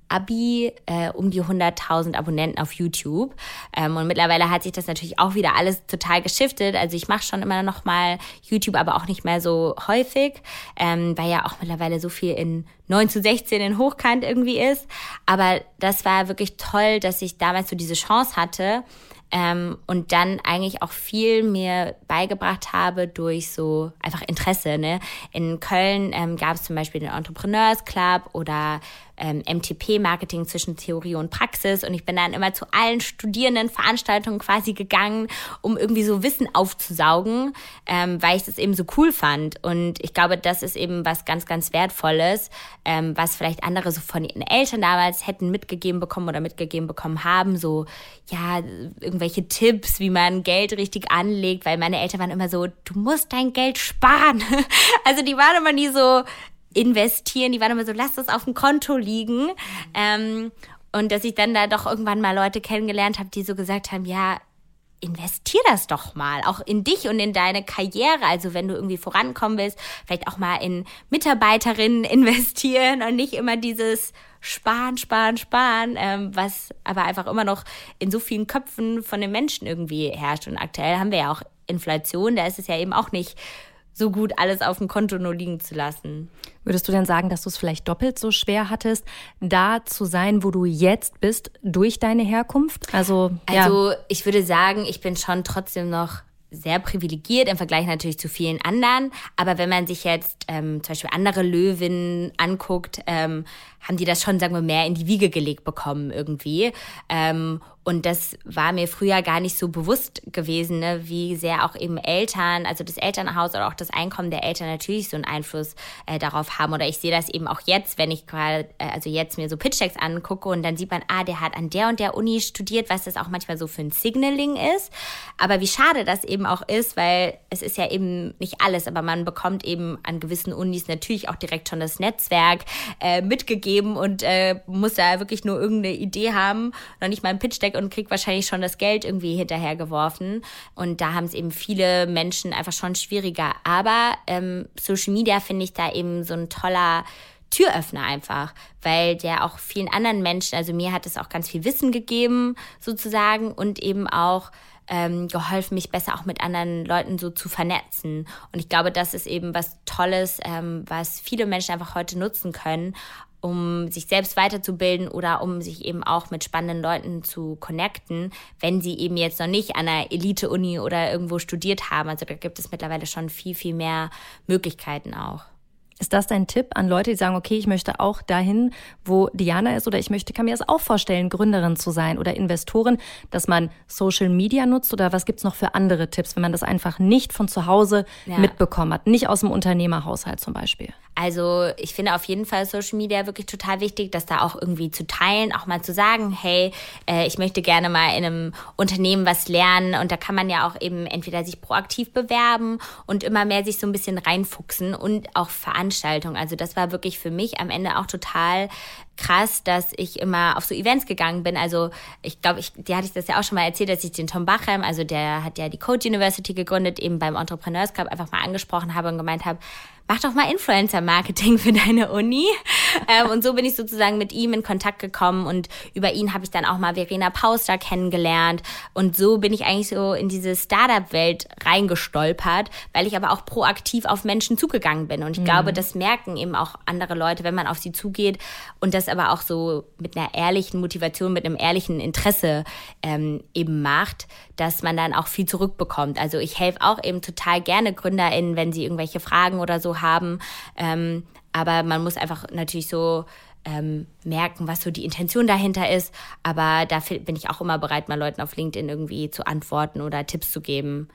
Abi äh, um die 100.000 Abonnenten auf YouTube. Ähm, und mittlerweile hat sich das natürlich auch wieder alles total geschiftet. Also ich mache schon immer noch mal YouTube, aber auch nicht mehr so häufig, ähm, weil ja auch mittlerweile so viel in 9 zu 16 in Hochkant irgendwie ist. Aber das war wirklich toll, dass ich damals so diese Chance hatte, ähm, und dann eigentlich auch viel mir beigebracht habe durch so einfach Interesse. Ne? In Köln ähm, gab es zum Beispiel den Entrepreneurs Club oder ähm, MTP, Marketing zwischen Theorie und Praxis. Und ich bin dann immer zu allen Studierendenveranstaltungen quasi gegangen, um irgendwie so Wissen aufzusaugen, ähm, weil ich das eben so cool fand. Und ich glaube, das ist eben was ganz, ganz Wertvolles, ähm, was vielleicht andere so von ihren Eltern damals hätten mitgegeben bekommen oder mitgegeben bekommen haben. So, ja, irgendwelche Tipps, wie man Geld richtig anlegt, weil meine Eltern waren immer so, du musst dein Geld sparen. Also die waren immer nie so, investieren. Die waren immer so, lass das auf dem Konto liegen. Ähm, und dass ich dann da doch irgendwann mal Leute kennengelernt habe, die so gesagt haben, ja, investier das doch mal, auch in dich und in deine Karriere. Also wenn du irgendwie vorankommen willst, vielleicht auch mal in Mitarbeiterinnen investieren und nicht immer dieses Sparen, Sparen, Sparen, ähm, was aber einfach immer noch in so vielen Köpfen von den Menschen irgendwie herrscht. Und aktuell haben wir ja auch Inflation, da ist es ja eben auch nicht so gut alles auf dem Konto nur liegen zu lassen. Würdest du denn sagen, dass du es vielleicht doppelt so schwer hattest, da zu sein, wo du jetzt bist, durch deine Herkunft? Also, also ja. ich würde sagen, ich bin schon trotzdem noch sehr privilegiert im Vergleich natürlich zu vielen anderen. Aber wenn man sich jetzt ähm, zum Beispiel andere Löwinnen anguckt, ähm, haben die das schon, sagen wir, mehr in die Wiege gelegt bekommen irgendwie. Ähm, und das war mir früher gar nicht so bewusst gewesen, ne, wie sehr auch eben Eltern, also das Elternhaus oder auch das Einkommen der Eltern natürlich so einen Einfluss äh, darauf haben. Oder ich sehe das eben auch jetzt, wenn ich gerade, äh, also jetzt mir so Pitch-Decks angucke und dann sieht man, ah, der hat an der und der Uni studiert, was das auch manchmal so für ein Signaling ist. Aber wie schade das eben auch ist, weil es ist ja eben nicht alles, aber man bekommt eben an gewissen Unis natürlich auch direkt schon das Netzwerk äh, mitgegeben und äh, muss da wirklich nur irgendeine Idee haben, noch nicht mal ein Pitch-Deck und kriegt wahrscheinlich schon das Geld irgendwie hinterhergeworfen. Und da haben es eben viele Menschen einfach schon schwieriger. Aber ähm, Social Media finde ich da eben so ein toller Türöffner einfach, weil der auch vielen anderen Menschen, also mir hat es auch ganz viel Wissen gegeben sozusagen und eben auch ähm, geholfen, mich besser auch mit anderen Leuten so zu vernetzen. Und ich glaube, das ist eben was Tolles, ähm, was viele Menschen einfach heute nutzen können, um sich selbst weiterzubilden oder um sich eben auch mit spannenden Leuten zu connecten, wenn sie eben jetzt noch nicht an einer Elite-Uni oder irgendwo studiert haben. Also da gibt es mittlerweile schon viel, viel mehr Möglichkeiten auch. Ist das dein Tipp an Leute, die sagen, okay, ich möchte auch dahin, wo Diana ist oder ich möchte, kann mir das auch vorstellen, Gründerin zu sein oder Investorin, dass man Social Media nutzt oder was gibt's noch für andere Tipps, wenn man das einfach nicht von zu Hause ja. mitbekommen hat, nicht aus dem Unternehmerhaushalt zum Beispiel? Also ich finde auf jeden Fall Social Media wirklich total wichtig, das da auch irgendwie zu teilen, auch mal zu sagen, hey, äh, ich möchte gerne mal in einem Unternehmen was lernen und da kann man ja auch eben entweder sich proaktiv bewerben und immer mehr sich so ein bisschen reinfuchsen und auch Veranstaltungen. Also das war wirklich für mich am Ende auch total krass, dass ich immer auf so Events gegangen bin. Also ich glaube, ich, dir hatte ich das ja auch schon mal erzählt, dass ich den Tom Bachem, also der hat ja die Code University gegründet, eben beim Entrepreneurs Club einfach mal angesprochen habe und gemeint habe, mach doch mal Influencer-Marketing für deine Uni. ähm, und so bin ich sozusagen mit ihm in Kontakt gekommen und über ihn habe ich dann auch mal Verena Pauster kennengelernt und so bin ich eigentlich so in diese Startup-Welt reingestolpert, weil ich aber auch proaktiv auf Menschen zugegangen bin und ich mhm. glaube, das merken eben auch andere Leute, wenn man auf sie zugeht und das aber auch so mit einer ehrlichen Motivation, mit einem ehrlichen Interesse ähm, eben macht, dass man dann auch viel zurückbekommt. Also ich helfe auch eben total gerne GründerInnen, wenn sie irgendwelche Fragen oder so haben. Ähm, aber man muss einfach natürlich so ähm, merken, was so die Intention dahinter ist. Aber da bin ich auch immer bereit, mal Leuten auf LinkedIn irgendwie zu antworten oder Tipps zu geben.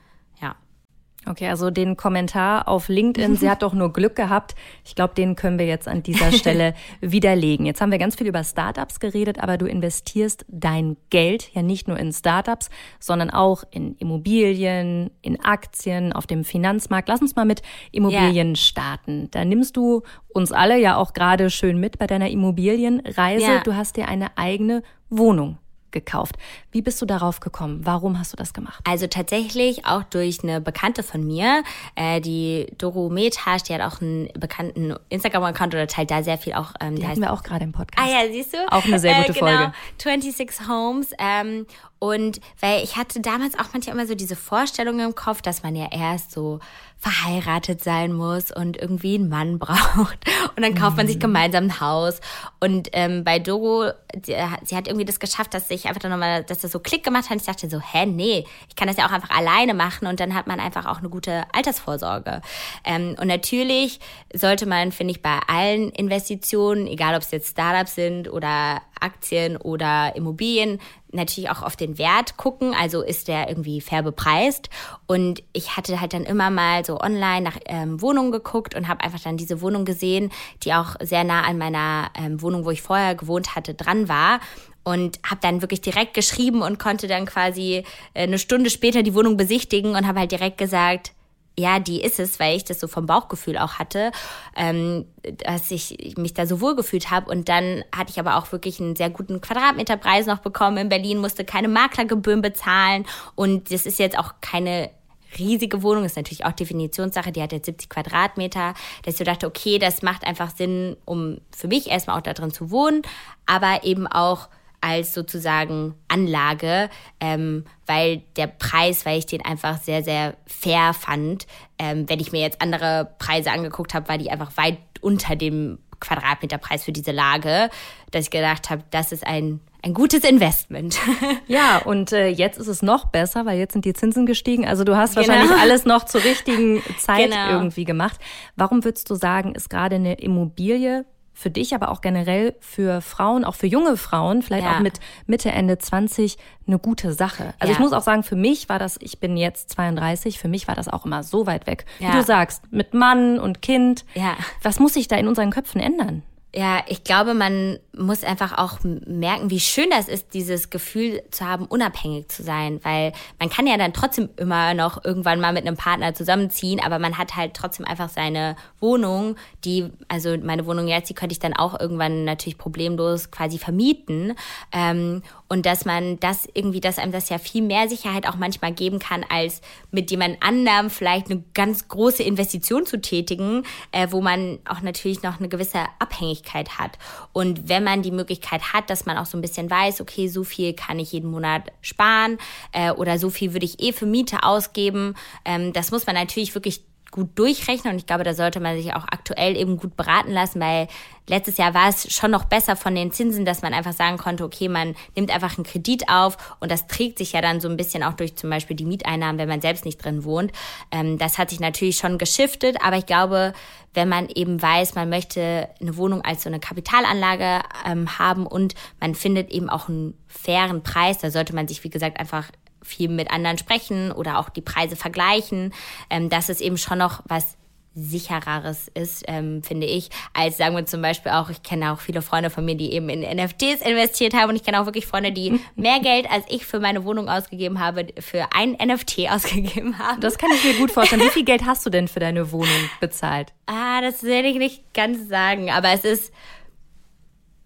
Okay, also den Kommentar auf LinkedIn, sie hat doch nur Glück gehabt. Ich glaube, den können wir jetzt an dieser Stelle widerlegen. Jetzt haben wir ganz viel über Startups geredet, aber du investierst dein Geld ja nicht nur in Startups, sondern auch in Immobilien, in Aktien, auf dem Finanzmarkt. Lass uns mal mit Immobilien ja. starten. Da nimmst du uns alle ja auch gerade schön mit bei deiner Immobilienreise. Ja. Du hast dir eine eigene Wohnung gekauft. Wie bist du darauf gekommen? Warum hast du das gemacht? Also tatsächlich auch durch eine Bekannte von mir, äh, die Doro Metasch, die hat auch einen bekannten Instagram-Account oder teilt da sehr viel auch. Ähm, die, hatten wir auch gerade im Podcast. Ah ja, siehst du? Auch eine sehr gute äh, genau, Folge. 26 Homes. Ähm, und weil ich hatte damals auch manchmal immer so diese Vorstellung im Kopf, dass man ja erst so verheiratet sein muss und irgendwie einen Mann braucht. Und dann kauft man sich mhm. gemeinsam ein Haus. Und ähm, bei Doro, die, sie hat irgendwie das geschafft, dass sich einfach dann nochmal, dass das so Klick gemacht hat. Ich dachte so, hä, nee, ich kann das ja auch einfach alleine machen und dann hat man einfach auch eine gute Altersvorsorge. Ähm, und natürlich sollte man, finde ich, bei allen Investitionen, egal ob es jetzt Startups sind oder Aktien oder Immobilien, natürlich auch auf den Wert gucken. Also ist der irgendwie fair bepreist. Und ich hatte halt dann immer mal so online nach ähm, Wohnungen geguckt und habe einfach dann diese Wohnung gesehen, die auch sehr nah an meiner ähm, Wohnung, wo ich vorher gewohnt hatte, dran war und habe dann wirklich direkt geschrieben und konnte dann quasi äh, eine Stunde später die Wohnung besichtigen und habe halt direkt gesagt, ja, die ist es, weil ich das so vom Bauchgefühl auch hatte, ähm, dass ich mich da so wohl gefühlt habe. Und dann hatte ich aber auch wirklich einen sehr guten Quadratmeterpreis noch bekommen. In Berlin, musste keine Maklergebühren bezahlen. Und das ist jetzt auch keine riesige Wohnung, ist natürlich auch Definitionssache, die hat jetzt 70 Quadratmeter, dass ich so dachte, okay, das macht einfach Sinn, um für mich erstmal auch da drin zu wohnen, aber eben auch als sozusagen Anlage, ähm, weil der Preis, weil ich den einfach sehr, sehr fair fand. Ähm, wenn ich mir jetzt andere Preise angeguckt habe, war die einfach weit unter dem Quadratmeterpreis für diese Lage, dass ich gedacht habe, das ist ein ein gutes Investment. ja, und äh, jetzt ist es noch besser, weil jetzt sind die Zinsen gestiegen. Also du hast genau. wahrscheinlich alles noch zur richtigen Zeit genau. irgendwie gemacht. Warum würdest du sagen, ist gerade eine Immobilie für dich, aber auch generell für Frauen, auch für junge Frauen, vielleicht ja. auch mit Mitte, Ende 20, eine gute Sache. Also ja. ich muss auch sagen, für mich war das, ich bin jetzt 32, für mich war das auch immer so weit weg. Ja. Wie du sagst, mit Mann und Kind. Ja. Was muss sich da in unseren Köpfen ändern? Ja, ich glaube, man muss einfach auch merken, wie schön das ist, dieses Gefühl zu haben, unabhängig zu sein, weil man kann ja dann trotzdem immer noch irgendwann mal mit einem Partner zusammenziehen, aber man hat halt trotzdem einfach seine Wohnung, die, also meine Wohnung jetzt, die könnte ich dann auch irgendwann natürlich problemlos quasi vermieten. Ähm, und dass man das irgendwie, dass einem das ja viel mehr Sicherheit auch manchmal geben kann, als mit jemand anderem vielleicht eine ganz große Investition zu tätigen, äh, wo man auch natürlich noch eine gewisse Abhängigkeit hat. Und wenn man die Möglichkeit hat, dass man auch so ein bisschen weiß, okay, so viel kann ich jeden Monat sparen äh, oder so viel würde ich eh für Miete ausgeben, ähm, das muss man natürlich wirklich gut durchrechnen. Und ich glaube, da sollte man sich auch aktuell eben gut beraten lassen, weil letztes Jahr war es schon noch besser von den Zinsen, dass man einfach sagen konnte, okay, man nimmt einfach einen Kredit auf. Und das trägt sich ja dann so ein bisschen auch durch zum Beispiel die Mieteinnahmen, wenn man selbst nicht drin wohnt. Ähm, das hat sich natürlich schon geschiftet, aber ich glaube, wenn man eben weiß, man möchte eine Wohnung als so eine Kapitalanlage ähm, haben und man findet eben auch einen fairen Preis, da sollte man sich, wie gesagt, einfach viel mit anderen sprechen oder auch die Preise vergleichen, ähm, dass es eben schon noch was sichereres ist, ähm, finde ich, als sagen wir zum Beispiel auch, ich kenne auch viele Freunde von mir, die eben in NFTs investiert haben und ich kenne auch wirklich Freunde, die mehr Geld als ich für meine Wohnung ausgegeben habe, für ein NFT ausgegeben haben. Das kann ich mir gut vorstellen. Wie viel Geld hast du denn für deine Wohnung bezahlt? Ah, das will ich nicht ganz sagen, aber es ist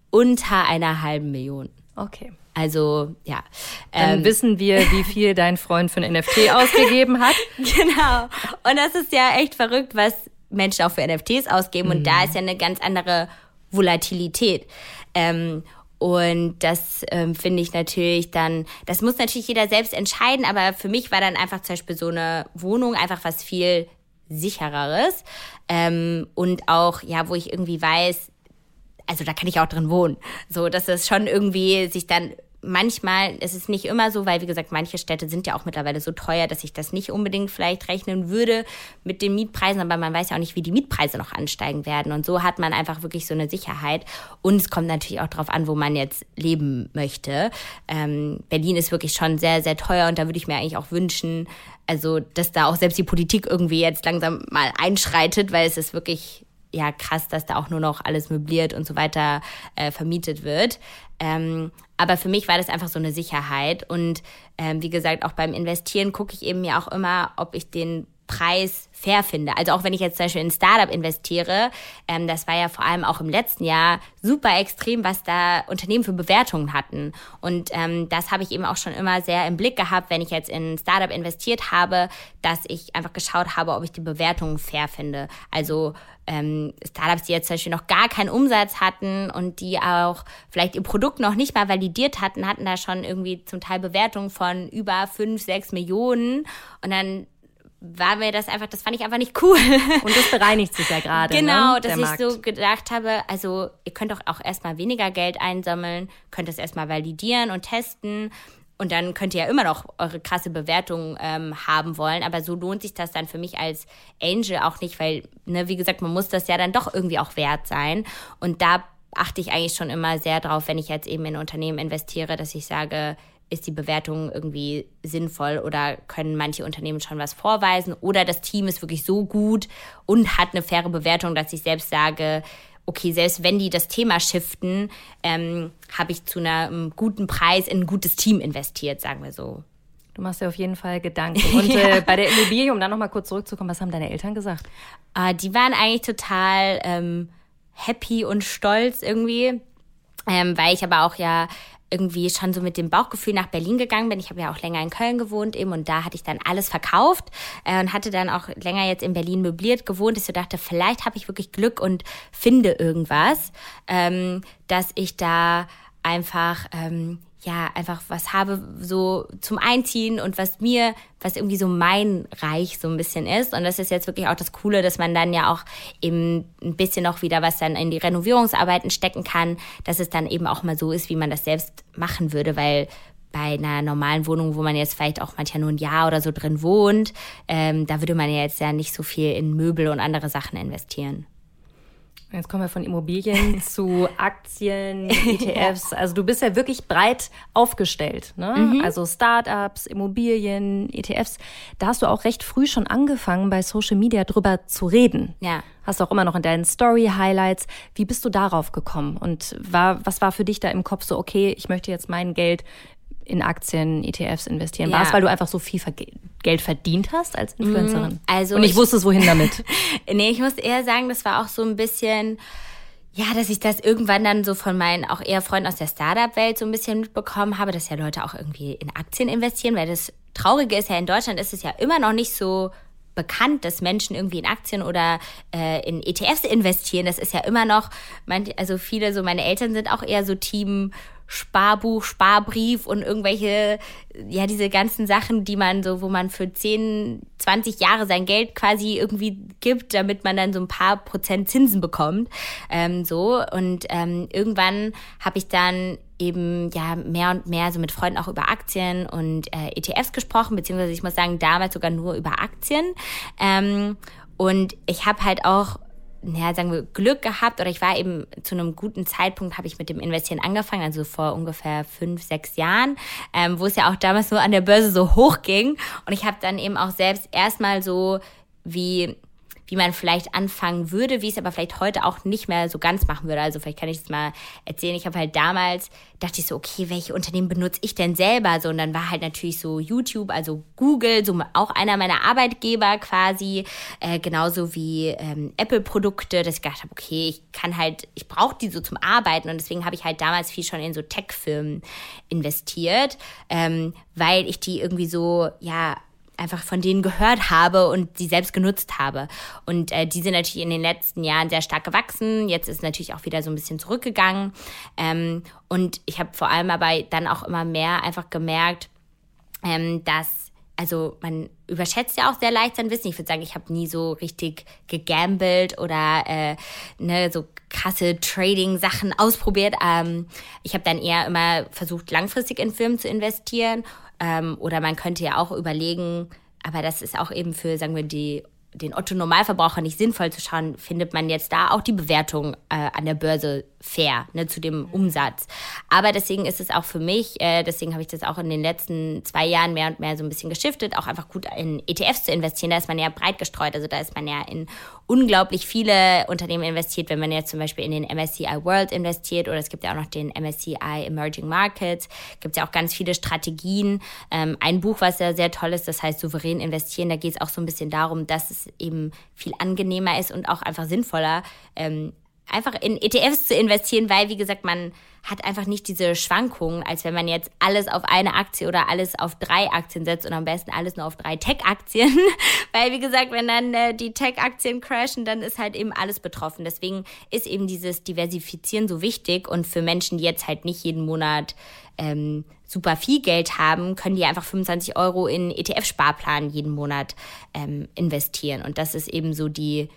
unter einer halben Million. Okay. Also ja. Dann ähm, wissen wir, wie viel dein Freund für ein NFT ausgegeben hat. Genau. Und das ist ja echt verrückt, was Menschen auch für NFTs ausgeben. Mhm. Und da mhm. ist ja eine ganz andere Volatilität. Ähm, und das ähm, finde ich natürlich dann, das muss natürlich jeder selbst entscheiden, aber für mich war dann einfach zum Beispiel so eine Wohnung einfach was viel sichereres. Ähm, und auch, ja, wo ich irgendwie weiß, also da kann ich auch drin wohnen. So, dass es schon irgendwie sich dann manchmal ist es nicht immer so, weil wie gesagt, manche Städte sind ja auch mittlerweile so teuer, dass ich das nicht unbedingt vielleicht rechnen würde mit den Mietpreisen, aber man weiß ja auch nicht, wie die Mietpreise noch ansteigen werden. Und so hat man einfach wirklich so eine Sicherheit. Und es kommt natürlich auch darauf an, wo man jetzt leben möchte. Ähm, Berlin ist wirklich schon sehr, sehr teuer und da würde ich mir eigentlich auch wünschen, also dass da auch selbst die Politik irgendwie jetzt langsam mal einschreitet, weil es ist wirklich ja krass, dass da auch nur noch alles möbliert und so weiter äh, vermietet wird. Ähm, aber für mich war das einfach so eine Sicherheit. Und ähm, wie gesagt, auch beim Investieren gucke ich eben mir auch immer, ob ich den Preis fair finde. Also auch wenn ich jetzt zum Beispiel in ein Startup investiere, ähm, das war ja vor allem auch im letzten Jahr super extrem, was da Unternehmen für Bewertungen hatten. Und ähm, das habe ich eben auch schon immer sehr im Blick gehabt, wenn ich jetzt in ein Startup investiert habe, dass ich einfach geschaut habe, ob ich die Bewertungen fair finde. Also ähm, Startups, die jetzt zum Beispiel noch gar keinen Umsatz hatten und die auch vielleicht ihr Produkt noch nicht mal validiert hatten, hatten da schon irgendwie zum Teil Bewertungen von über fünf, sechs Millionen. Und dann war mir das einfach, das fand ich einfach nicht cool. Und das bereinigt sich ja gerade. Ne, genau, ne, dass ich so gedacht habe, also ihr könnt doch auch erstmal weniger Geld einsammeln, könnt es erstmal validieren und testen. Und dann könnt ihr ja immer noch eure krasse Bewertung ähm, haben wollen. Aber so lohnt sich das dann für mich als Angel auch nicht, weil, ne, wie gesagt, man muss das ja dann doch irgendwie auch wert sein. Und da achte ich eigentlich schon immer sehr drauf, wenn ich jetzt eben in Unternehmen investiere, dass ich sage, ist die Bewertung irgendwie sinnvoll oder können manche Unternehmen schon was vorweisen oder das Team ist wirklich so gut und hat eine faire Bewertung, dass ich selbst sage, okay, selbst wenn die das Thema shiften, ähm, habe ich zu einem guten Preis in ein gutes Team investiert, sagen wir so. Du machst dir auf jeden Fall Gedanken. Und ja. äh, bei der Immobilie, um dann nochmal kurz zurückzukommen, was haben deine Eltern gesagt? Äh, die waren eigentlich total ähm, happy und stolz irgendwie, ähm, weil ich aber auch ja irgendwie schon so mit dem Bauchgefühl nach Berlin gegangen bin. Ich habe ja auch länger in Köln gewohnt eben und da hatte ich dann alles verkauft äh, und hatte dann auch länger jetzt in Berlin möbliert gewohnt. Ich so dachte, vielleicht habe ich wirklich Glück und finde irgendwas, ähm, dass ich da einfach ähm, ja, einfach was habe so zum Einziehen und was mir, was irgendwie so mein Reich so ein bisschen ist. Und das ist jetzt wirklich auch das Coole, dass man dann ja auch eben ein bisschen noch wieder was dann in die Renovierungsarbeiten stecken kann, dass es dann eben auch mal so ist, wie man das selbst machen würde, weil bei einer normalen Wohnung, wo man jetzt vielleicht auch manchmal nur ein Jahr oder so drin wohnt, ähm, da würde man ja jetzt ja nicht so viel in Möbel und andere Sachen investieren. Jetzt kommen wir von Immobilien zu Aktien, ETFs. Also du bist ja wirklich breit aufgestellt. Ne? Mhm. Also Startups, Immobilien, ETFs. Da hast du auch recht früh schon angefangen, bei Social Media drüber zu reden. Ja. Hast du auch immer noch in deinen Story-Highlights. Wie bist du darauf gekommen? Und war, was war für dich da im Kopf so, okay, ich möchte jetzt mein Geld in Aktien, ETFs investieren? Ja. War es, weil du einfach so viel Geld verdient hast als Influencerin? Mm, also Und ich, ich wusste es, wohin damit. nee, ich muss eher sagen, das war auch so ein bisschen, ja, dass ich das irgendwann dann so von meinen auch eher Freunden aus der Startup-Welt so ein bisschen mitbekommen habe, dass ja Leute auch irgendwie in Aktien investieren, weil das Traurige ist ja, in Deutschland ist es ja immer noch nicht so bekannt, dass Menschen irgendwie in Aktien oder äh, in ETFs investieren. Das ist ja immer noch, also viele, so meine Eltern sind auch eher so Team Sparbuch, Sparbrief und irgendwelche, ja, diese ganzen Sachen, die man so, wo man für 10, 20 Jahre sein Geld quasi irgendwie gibt, damit man dann so ein paar Prozent Zinsen bekommt. Ähm, so. Und ähm, irgendwann habe ich dann eben ja mehr und mehr so mit Freunden auch über Aktien und äh, ETFs gesprochen, beziehungsweise ich muss sagen, damals sogar nur über Aktien. Ähm, und ich habe halt auch naja, sagen wir, Glück gehabt oder ich war eben zu einem guten Zeitpunkt, habe ich mit dem Investieren angefangen, also vor ungefähr fünf, sechs Jahren, ähm, wo es ja auch damals so an der Börse so hoch ging. Und ich habe dann eben auch selbst erstmal so wie wie man vielleicht anfangen würde, wie ich es aber vielleicht heute auch nicht mehr so ganz machen würde. Also vielleicht kann ich es mal erzählen. Ich habe halt damals, dachte ich so, okay, welche Unternehmen benutze ich denn selber? So, und dann war halt natürlich so YouTube, also Google, so auch einer meiner Arbeitgeber quasi, äh, genauso wie ähm, Apple-Produkte, dass ich gedacht habe, okay, ich kann halt, ich brauche die so zum Arbeiten und deswegen habe ich halt damals viel schon in so Tech-Firmen investiert, ähm, weil ich die irgendwie so, ja, einfach von denen gehört habe und sie selbst genutzt habe. Und äh, die sind natürlich in den letzten Jahren sehr stark gewachsen. Jetzt ist natürlich auch wieder so ein bisschen zurückgegangen. Ähm, und ich habe vor allem aber dann auch immer mehr einfach gemerkt, ähm, dass also man überschätzt ja auch sehr leicht sein Wissen. Ich würde sagen, ich habe nie so richtig gegambelt oder äh, ne, so krasse Trading-Sachen ausprobiert. Ähm, ich habe dann eher immer versucht, langfristig in Firmen zu investieren. Ähm, oder man könnte ja auch überlegen, aber das ist auch eben für, sagen wir, die den Otto-Normalverbraucher nicht sinnvoll zu schauen, findet man jetzt da auch die Bewertung äh, an der Börse fair ne, zu dem Umsatz. Aber deswegen ist es auch für mich, äh, deswegen habe ich das auch in den letzten zwei Jahren mehr und mehr so ein bisschen geschiftet, auch einfach gut in ETFs zu investieren. Da ist man ja breit gestreut. Also da ist man ja in unglaublich viele Unternehmen investiert. Wenn man jetzt zum Beispiel in den MSCI World investiert oder es gibt ja auch noch den MSCI Emerging Markets, gibt ja auch ganz viele Strategien. Ähm, ein Buch, was ja sehr toll ist, das heißt Souverän investieren. Da geht es auch so ein bisschen darum, dass es eben viel angenehmer ist und auch einfach sinnvoller, ähm, einfach in ETFs zu investieren, weil, wie gesagt, man hat einfach nicht diese Schwankungen, als wenn man jetzt alles auf eine Aktie oder alles auf drei Aktien setzt und am besten alles nur auf drei Tech-Aktien. weil, wie gesagt, wenn dann äh, die Tech-Aktien crashen, dann ist halt eben alles betroffen. Deswegen ist eben dieses Diversifizieren so wichtig und für Menschen, die jetzt halt nicht jeden Monat ähm, super viel Geld haben, können die einfach 25 Euro in ETF-Sparplan jeden Monat ähm, investieren. Und das ist eben so die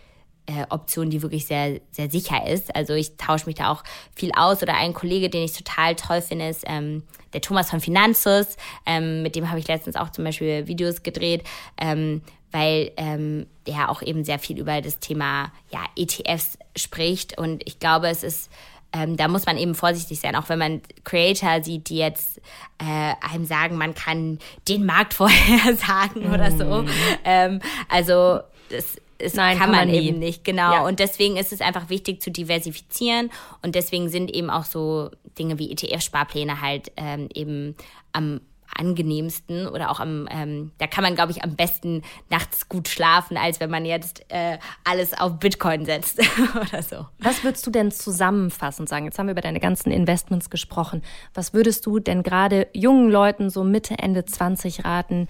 äh, Option, die wirklich sehr, sehr sicher ist. Also ich tausche mich da auch viel aus. Oder ein Kollege, den ich total toll finde, ist ähm, der Thomas von Finanzus. Ähm, mit dem habe ich letztens auch zum Beispiel Videos gedreht. Ähm, weil ähm, der auch eben sehr viel über das Thema ja, ETFs spricht. Und ich glaube, es ist ähm, da muss man eben vorsichtig sein, auch wenn man Creator sieht, die jetzt äh, einem sagen, man kann den Markt vorher sagen oder so. Mm. Ähm, also das es Nein, kann, kann man, man eben nicht, genau. Ja. Und deswegen ist es einfach wichtig zu diversifizieren und deswegen sind eben auch so Dinge wie ETF-Sparpläne halt ähm, eben am angenehmsten oder auch am, ähm, da kann man, glaube ich, am besten nachts gut schlafen, als wenn man jetzt äh, alles auf Bitcoin setzt oder so. Was würdest du denn zusammenfassend sagen? Jetzt haben wir über deine ganzen Investments gesprochen. Was würdest du denn gerade jungen Leuten so Mitte, Ende 20 raten?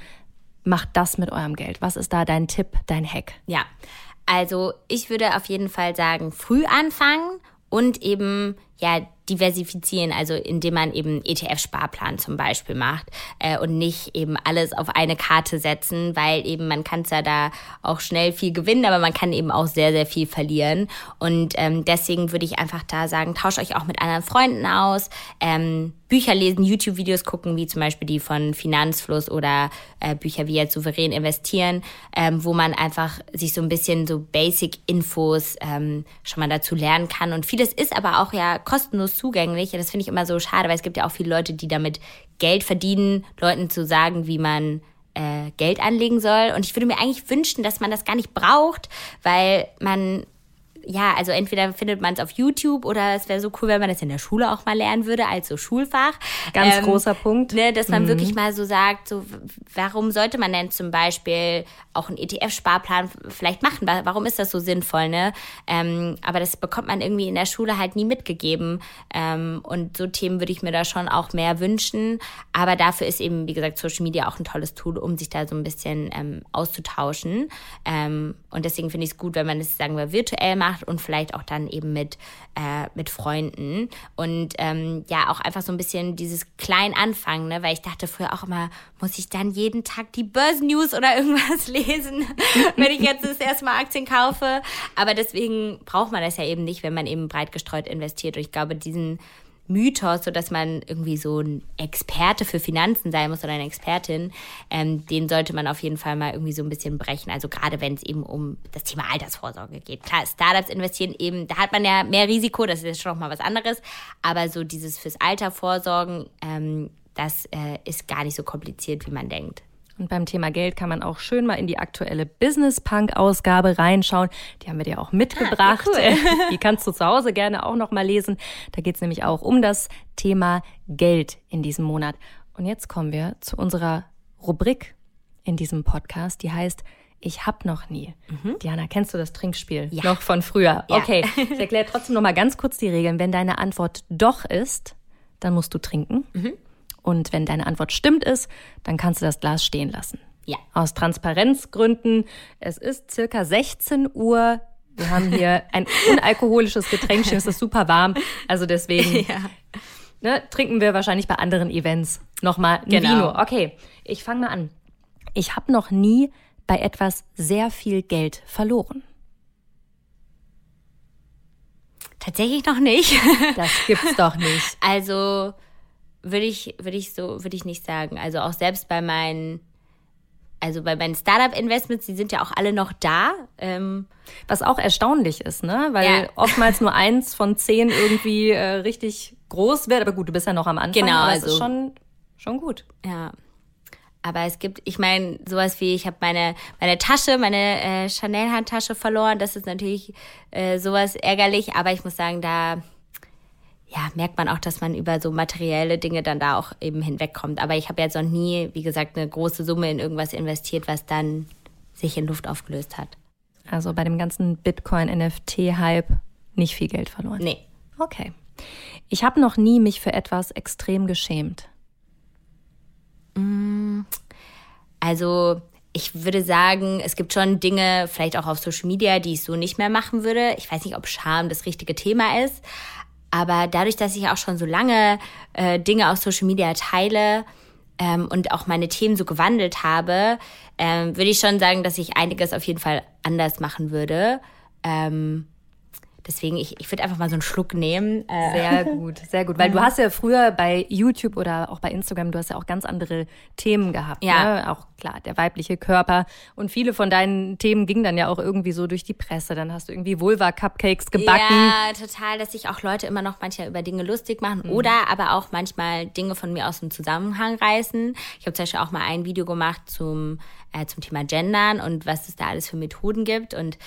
Macht das mit eurem Geld. Was ist da dein Tipp, dein Hack? Ja, also ich würde auf jeden Fall sagen, früh anfangen und eben ja diversifizieren, also indem man eben ETF-Sparplan zum Beispiel macht äh, und nicht eben alles auf eine Karte setzen, weil eben man kann zwar da auch schnell viel gewinnen, aber man kann eben auch sehr, sehr viel verlieren. Und ähm, deswegen würde ich einfach da sagen, tauscht euch auch mit anderen Freunden aus, ähm, Bücher lesen, YouTube-Videos gucken, wie zum Beispiel die von Finanzfluss oder äh, Bücher wie jetzt souverän investieren, ähm, wo man einfach sich so ein bisschen so Basic-Infos ähm, schon mal dazu lernen kann. Und vieles ist aber auch ja kostenlos zugänglich. Das finde ich immer so schade, weil es gibt ja auch viele Leute, die damit Geld verdienen, Leuten zu sagen, wie man äh, Geld anlegen soll. Und ich würde mir eigentlich wünschen, dass man das gar nicht braucht, weil man ja, also entweder findet man es auf YouTube oder es wäre so cool, wenn man das in der Schule auch mal lernen würde, als so Schulfach. Ganz ähm, großer Punkt. Ne, dass man mhm. wirklich mal so sagt, so, warum sollte man denn zum Beispiel auch einen ETF-Sparplan vielleicht machen? Warum ist das so sinnvoll, ne? Ähm, aber das bekommt man irgendwie in der Schule halt nie mitgegeben. Ähm, und so Themen würde ich mir da schon auch mehr wünschen. Aber dafür ist eben, wie gesagt, Social Media auch ein tolles Tool, um sich da so ein bisschen ähm, auszutauschen. Ähm, und deswegen finde ich es gut, wenn man es, sagen wir, virtuell macht macht und vielleicht auch dann eben mit, äh, mit Freunden. Und ähm, ja, auch einfach so ein bisschen dieses klein anfangen, ne? weil ich dachte früher auch immer, muss ich dann jeden Tag die Börsennews oder irgendwas lesen, wenn ich jetzt das erste Mal Aktien kaufe. Aber deswegen braucht man das ja eben nicht, wenn man eben breit gestreut investiert. Und ich glaube, diesen Mythos, so dass man irgendwie so ein Experte für Finanzen sein muss oder eine Expertin, ähm, den sollte man auf jeden Fall mal irgendwie so ein bisschen brechen. Also gerade wenn es eben um das Thema Altersvorsorge geht. Klar, Startups investieren eben, da hat man ja mehr Risiko, das ist jetzt schon noch mal was anderes. Aber so dieses fürs Alter vorsorgen, ähm, das äh, ist gar nicht so kompliziert, wie man denkt. Und beim Thema Geld kann man auch schön mal in die aktuelle Business Punk Ausgabe reinschauen. Die haben wir dir auch mitgebracht. Ah, ja, cool. Die kannst du zu Hause gerne auch noch mal lesen. Da geht es nämlich auch um das Thema Geld in diesem Monat. Und jetzt kommen wir zu unserer Rubrik in diesem Podcast, die heißt ich hab noch nie. Mhm. Diana, kennst du das Trinkspiel ja. noch von früher? Ja. Okay, ich erkläre trotzdem noch mal ganz kurz die Regeln. Wenn deine Antwort doch ist, dann musst du trinken. Mhm. Und wenn deine Antwort stimmt ist, dann kannst du das Glas stehen lassen. Ja. Aus Transparenzgründen. Es ist circa 16 Uhr. Wir haben hier ein unalkoholisches Getränk, es ist super warm. Also deswegen ja. ne, trinken wir wahrscheinlich bei anderen Events nochmal ein genau. Vino. Okay, ich fange mal an. Ich habe noch nie bei etwas sehr viel Geld verloren. Tatsächlich noch nicht. Das gibt's doch nicht. Also würde ich, würde ich so, würde ich nicht sagen. Also auch selbst bei meinen, also bei meinen Startup-Investments, die sind ja auch alle noch da. Ähm, Was auch erstaunlich ist, ne? Weil ja. oftmals nur eins von zehn irgendwie äh, richtig groß wird. Aber gut, du bist ja noch am Anfang. Genau, aber also es ist schon, schon gut. Ja. Aber es gibt, ich meine, sowas wie, ich habe meine, meine Tasche, meine äh, Chanel-Handtasche verloren. Das ist natürlich äh, sowas ärgerlich. Aber ich muss sagen, da ja, merkt man auch, dass man über so materielle Dinge dann da auch eben hinwegkommt. Aber ich habe jetzt noch nie, wie gesagt, eine große Summe in irgendwas investiert, was dann sich in Luft aufgelöst hat. Also bei dem ganzen Bitcoin-NFT-Hype nicht viel Geld verloren. Nee. Okay. Ich habe noch nie mich für etwas extrem geschämt. Mm, also ich würde sagen, es gibt schon Dinge, vielleicht auch auf Social Media, die ich so nicht mehr machen würde. Ich weiß nicht, ob Scham das richtige Thema ist, aber dadurch, dass ich auch schon so lange äh, Dinge auf Social Media teile ähm, und auch meine Themen so gewandelt habe, ähm, würde ich schon sagen, dass ich einiges auf jeden Fall anders machen würde. Ähm, Deswegen, ich, ich würde einfach mal so einen Schluck nehmen. Äh. Sehr gut, sehr gut. Weil du hast ja früher bei YouTube oder auch bei Instagram, du hast ja auch ganz andere Themen gehabt. Ja. Ne? Auch klar, der weibliche Körper. Und viele von deinen Themen gingen dann ja auch irgendwie so durch die Presse. Dann hast du irgendwie Vulva-Cupcakes gebacken. Ja, total, dass sich auch Leute immer noch manchmal über Dinge lustig machen mhm. oder aber auch manchmal Dinge von mir aus dem Zusammenhang reißen. Ich habe zum Beispiel auch mal ein Video gemacht zum, äh, zum Thema Gendern und was es da alles für Methoden gibt. Und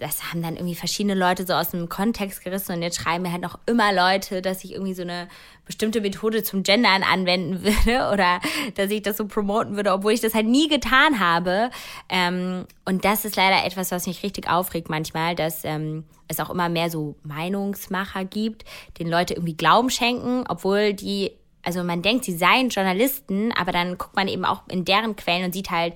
das haben dann irgendwie verschiedene Leute so aus dem Kontext gerissen und jetzt schreiben mir halt noch immer Leute, dass ich irgendwie so eine bestimmte Methode zum Gendern anwenden würde oder dass ich das so promoten würde, obwohl ich das halt nie getan habe. Ähm, und das ist leider etwas, was mich richtig aufregt manchmal, dass ähm, es auch immer mehr so Meinungsmacher gibt, den Leute irgendwie Glauben schenken, obwohl die, also man denkt, sie seien Journalisten, aber dann guckt man eben auch in deren Quellen und sieht halt,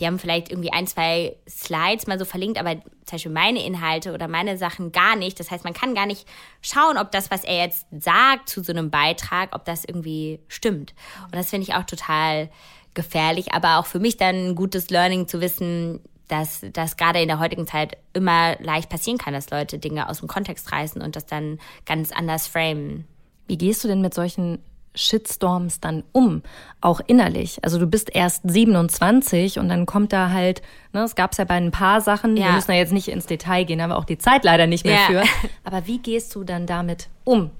die haben vielleicht irgendwie ein, zwei Slides mal so verlinkt, aber zum Beispiel meine Inhalte oder meine Sachen gar nicht. Das heißt, man kann gar nicht schauen, ob das, was er jetzt sagt zu so einem Beitrag, ob das irgendwie stimmt. Und das finde ich auch total gefährlich, aber auch für mich dann ein gutes Learning zu wissen, dass das gerade in der heutigen Zeit immer leicht passieren kann, dass Leute Dinge aus dem Kontext reißen und das dann ganz anders framen. Wie gehst du denn mit solchen Shitstorms dann um, auch innerlich. Also du bist erst 27 und dann kommt da halt, ne, es gab es ja bei ein paar Sachen, ja. wir müssen ja jetzt nicht ins Detail gehen, haben wir auch die Zeit leider nicht mehr ja. für. Aber wie gehst du dann damit um?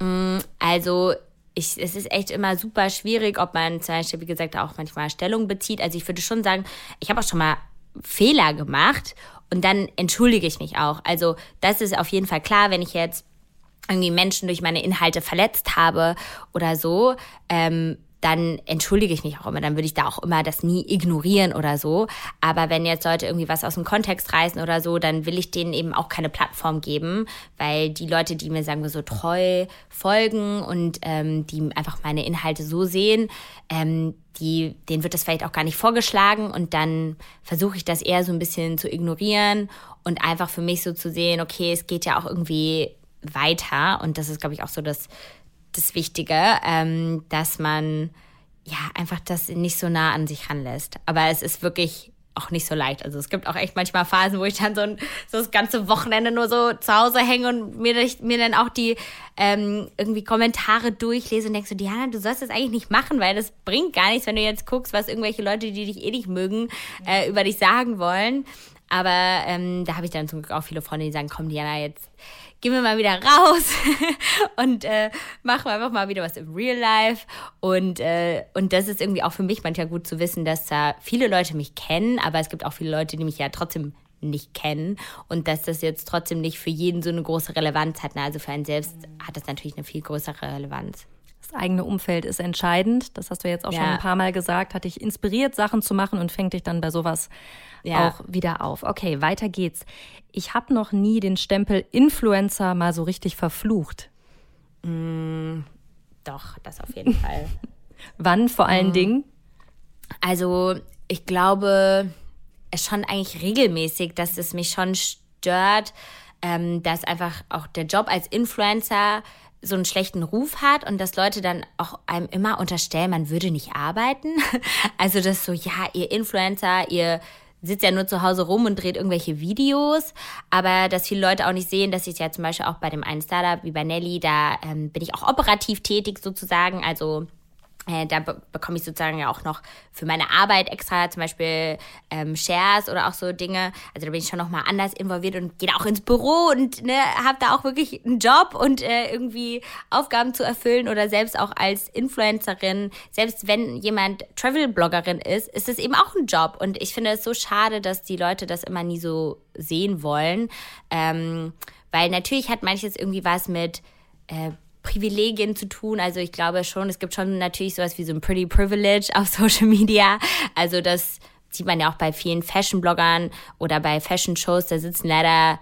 Mm, also ich, es ist echt immer super schwierig, ob man zum Beispiel, wie gesagt, auch manchmal Stellung bezieht. Also ich würde schon sagen, ich habe auch schon mal Fehler gemacht und dann entschuldige ich mich auch. Also das ist auf jeden Fall klar, wenn ich jetzt irgendwie Menschen durch meine Inhalte verletzt habe oder so, ähm, dann entschuldige ich mich auch immer. Dann würde ich da auch immer das nie ignorieren oder so. Aber wenn jetzt Leute irgendwie was aus dem Kontext reißen oder so, dann will ich denen eben auch keine Plattform geben, weil die Leute, die mir sagen wir so treu folgen und ähm, die einfach meine Inhalte so sehen, ähm, die, denen wird das vielleicht auch gar nicht vorgeschlagen und dann versuche ich das eher so ein bisschen zu ignorieren und einfach für mich so zu sehen, okay, es geht ja auch irgendwie weiter. Und das ist, glaube ich, auch so das, das Wichtige, ähm, dass man ja einfach das nicht so nah an sich ranlässt. Aber es ist wirklich auch nicht so leicht. Also es gibt auch echt manchmal Phasen, wo ich dann so, ein, so das ganze Wochenende nur so zu Hause hänge und mir, mir dann auch die ähm, irgendwie Kommentare durchlese und denke so, Diana, du sollst das eigentlich nicht machen, weil das bringt gar nichts, wenn du jetzt guckst, was irgendwelche Leute, die dich eh nicht mögen, äh, über dich sagen wollen. Aber ähm, da habe ich dann zum Glück auch viele Freunde, die sagen, komm Diana, jetzt gehen wir mal wieder raus und äh, machen einfach mal wieder was im Real Life. Und, äh, und das ist irgendwie auch für mich manchmal gut zu wissen, dass da viele Leute mich kennen, aber es gibt auch viele Leute, die mich ja trotzdem nicht kennen und dass das jetzt trotzdem nicht für jeden so eine große Relevanz hat. Also für einen selbst hat das natürlich eine viel größere Relevanz. Das eigene Umfeld ist entscheidend. Das hast du jetzt auch ja. schon ein paar Mal gesagt. Hat dich inspiriert, Sachen zu machen und fängt dich dann bei sowas ja. auch wieder auf. Okay, weiter geht's. Ich habe noch nie den Stempel Influencer mal so richtig verflucht. Mm, doch, das auf jeden Fall. Wann vor allen mm. Dingen? Also ich glaube es schon eigentlich regelmäßig, dass es mich schon stört, ähm, dass einfach auch der Job als Influencer so einen schlechten Ruf hat und dass Leute dann auch einem immer unterstellen, man würde nicht arbeiten. Also das so, ja, ihr Influencer, ihr sitzt ja nur zu Hause rum und dreht irgendwelche Videos, aber dass viele Leute auch nicht sehen, dass ich ja zum Beispiel auch bei dem einen Startup wie bei Nelly, da ähm, bin ich auch operativ tätig sozusagen, also äh, da be bekomme ich sozusagen ja auch noch für meine Arbeit extra zum Beispiel ähm, Shares oder auch so Dinge. Also da bin ich schon nochmal anders involviert und gehe auch ins Büro und ne, habe da auch wirklich einen Job und äh, irgendwie Aufgaben zu erfüllen oder selbst auch als Influencerin, selbst wenn jemand Travel-Bloggerin ist, ist es eben auch ein Job. Und ich finde es so schade, dass die Leute das immer nie so sehen wollen. Ähm, weil natürlich hat manches irgendwie was mit äh, Privilegien zu tun. Also ich glaube schon, es gibt schon natürlich sowas wie so ein Pretty Privilege auf Social Media. Also das sieht man ja auch bei vielen Fashion-Bloggern oder bei Fashion-Shows. Da sitzen leider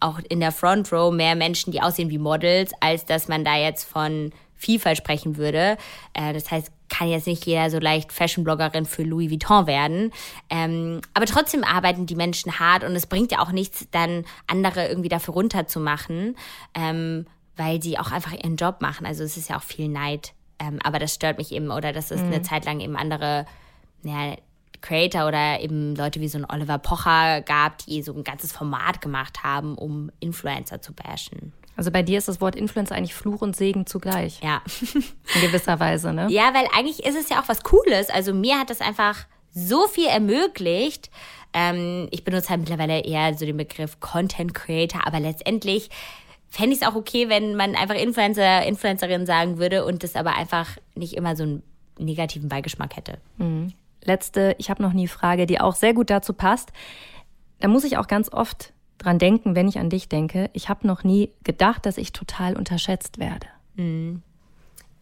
auch in der Front Row mehr Menschen, die aussehen wie Models, als dass man da jetzt von Vielfalt sprechen würde. Äh, das heißt, kann jetzt nicht jeder so leicht Fashion-Bloggerin für Louis Vuitton werden. Ähm, aber trotzdem arbeiten die Menschen hart und es bringt ja auch nichts, dann andere irgendwie dafür runterzumachen. Ähm, weil sie auch einfach ihren Job machen. Also es ist ja auch viel Neid. Ähm, aber das stört mich eben. Oder dass es mhm. eine Zeit lang eben andere ja, Creator oder eben Leute wie so ein Oliver Pocher gab, die so ein ganzes Format gemacht haben, um Influencer zu bashen. Also bei dir ist das Wort Influencer eigentlich Fluch und Segen zugleich. Ja. In gewisser Weise, ne? Ja, weil eigentlich ist es ja auch was Cooles. Also mir hat das einfach so viel ermöglicht. Ähm, ich benutze halt mittlerweile eher so den Begriff Content Creator, aber letztendlich fände ich es auch okay, wenn man einfach Influencer, Influencerin sagen würde und das aber einfach nicht immer so einen negativen Beigeschmack hätte. Mhm. Letzte, ich habe noch nie Frage, die auch sehr gut dazu passt. Da muss ich auch ganz oft dran denken, wenn ich an dich denke. Ich habe noch nie gedacht, dass ich total unterschätzt werde. Mhm.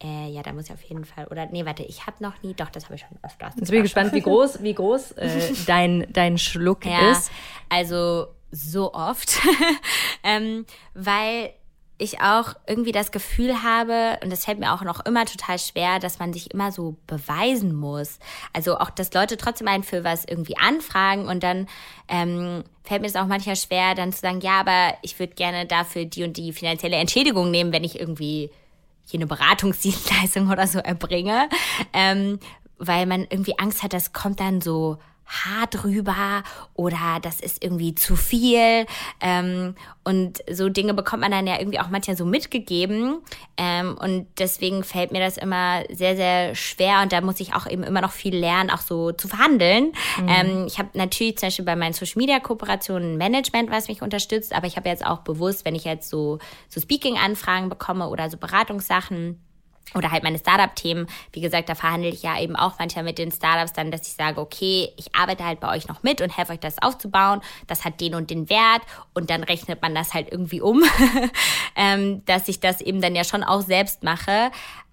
Äh, ja, da muss ich auf jeden Fall. Oder nee, warte, ich habe noch nie. Doch, das habe ich schon öfters. Jetzt bin ich gespannt, wie groß, wie groß äh, dein, dein Schluck ja, ist. Also so oft, ähm, weil ich auch irgendwie das Gefühl habe, und das fällt mir auch noch immer total schwer, dass man sich immer so beweisen muss. Also auch, dass Leute trotzdem einen für was irgendwie anfragen und dann ähm, fällt mir es auch manchmal schwer, dann zu sagen, ja, aber ich würde gerne dafür die und die finanzielle Entschädigung nehmen, wenn ich irgendwie hier eine Beratungsdienstleistung oder so erbringe. Ähm, weil man irgendwie Angst hat, das kommt dann so hart rüber oder das ist irgendwie zu viel. Ähm, und so Dinge bekommt man dann ja irgendwie auch manchmal so mitgegeben. Ähm, und deswegen fällt mir das immer sehr, sehr schwer und da muss ich auch eben immer noch viel lernen, auch so zu verhandeln. Mhm. Ähm, ich habe natürlich zum Beispiel bei meinen Social Media Kooperationen Management, was mich unterstützt, aber ich habe jetzt auch bewusst, wenn ich jetzt so, so Speaking-Anfragen bekomme oder so Beratungssachen, oder halt meine Startup-Themen. Wie gesagt, da verhandle ich ja eben auch manchmal mit den Startups dann, dass ich sage, okay, ich arbeite halt bei euch noch mit und helfe euch das aufzubauen. Das hat den und den Wert und dann rechnet man das halt irgendwie um, ähm, dass ich das eben dann ja schon auch selbst mache.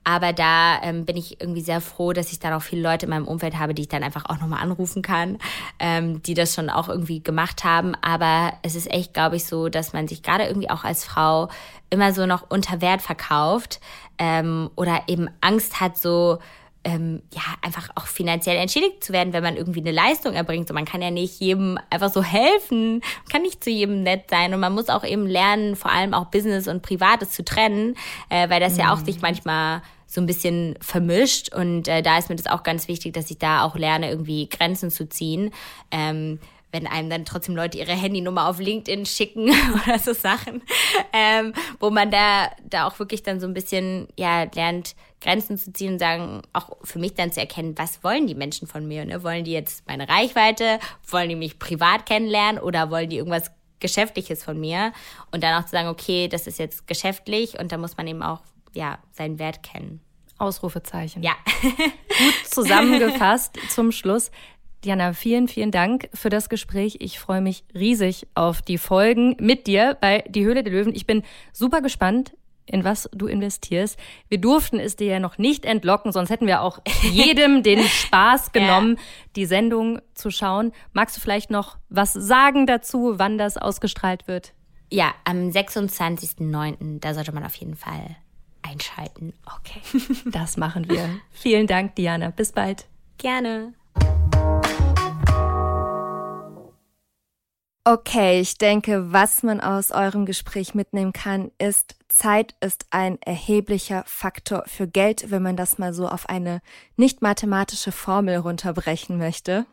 Aber da ähm, bin ich irgendwie sehr froh, dass ich dann auch viele Leute in meinem Umfeld habe, die ich dann einfach auch nochmal anrufen kann, ähm, die das schon auch irgendwie gemacht haben. Aber es ist echt, glaube ich, so, dass man sich gerade irgendwie auch als Frau immer so noch unter Wert verkauft ähm, oder eben Angst hat, so ähm, ja, einfach auch finanziell entschädigt zu werden, wenn man irgendwie eine Leistung erbringt. So, man kann ja nicht jedem einfach so helfen, man kann nicht zu jedem nett sein und man muss auch eben lernen, vor allem auch Business und Privates zu trennen, äh, weil das mhm. ja auch sich manchmal so ein bisschen vermischt und äh, da ist mir das auch ganz wichtig, dass ich da auch lerne, irgendwie Grenzen zu ziehen. Ähm, wenn einem dann trotzdem Leute ihre Handynummer auf LinkedIn schicken oder so Sachen, ähm, wo man da, da auch wirklich dann so ein bisschen, ja, lernt, Grenzen zu ziehen und sagen, auch für mich dann zu erkennen, was wollen die Menschen von mir? Ne? Wollen die jetzt meine Reichweite? Wollen die mich privat kennenlernen oder wollen die irgendwas Geschäftliches von mir? Und dann auch zu sagen, okay, das ist jetzt geschäftlich und da muss man eben auch, ja, seinen Wert kennen. Ausrufezeichen. Ja. Gut zusammengefasst zum Schluss. Diana, vielen, vielen Dank für das Gespräch. Ich freue mich riesig auf die Folgen mit dir bei Die Höhle der Löwen. Ich bin super gespannt, in was du investierst. Wir durften es dir ja noch nicht entlocken, sonst hätten wir auch jedem den Spaß genommen, ja. die Sendung zu schauen. Magst du vielleicht noch was sagen dazu, wann das ausgestrahlt wird? Ja, am 26.09. Da sollte man auf jeden Fall einschalten. Okay. Das machen wir. Vielen Dank, Diana. Bis bald. Gerne. Okay, ich denke, was man aus eurem Gespräch mitnehmen kann, ist, Zeit ist ein erheblicher Faktor für Geld, wenn man das mal so auf eine nicht mathematische Formel runterbrechen möchte.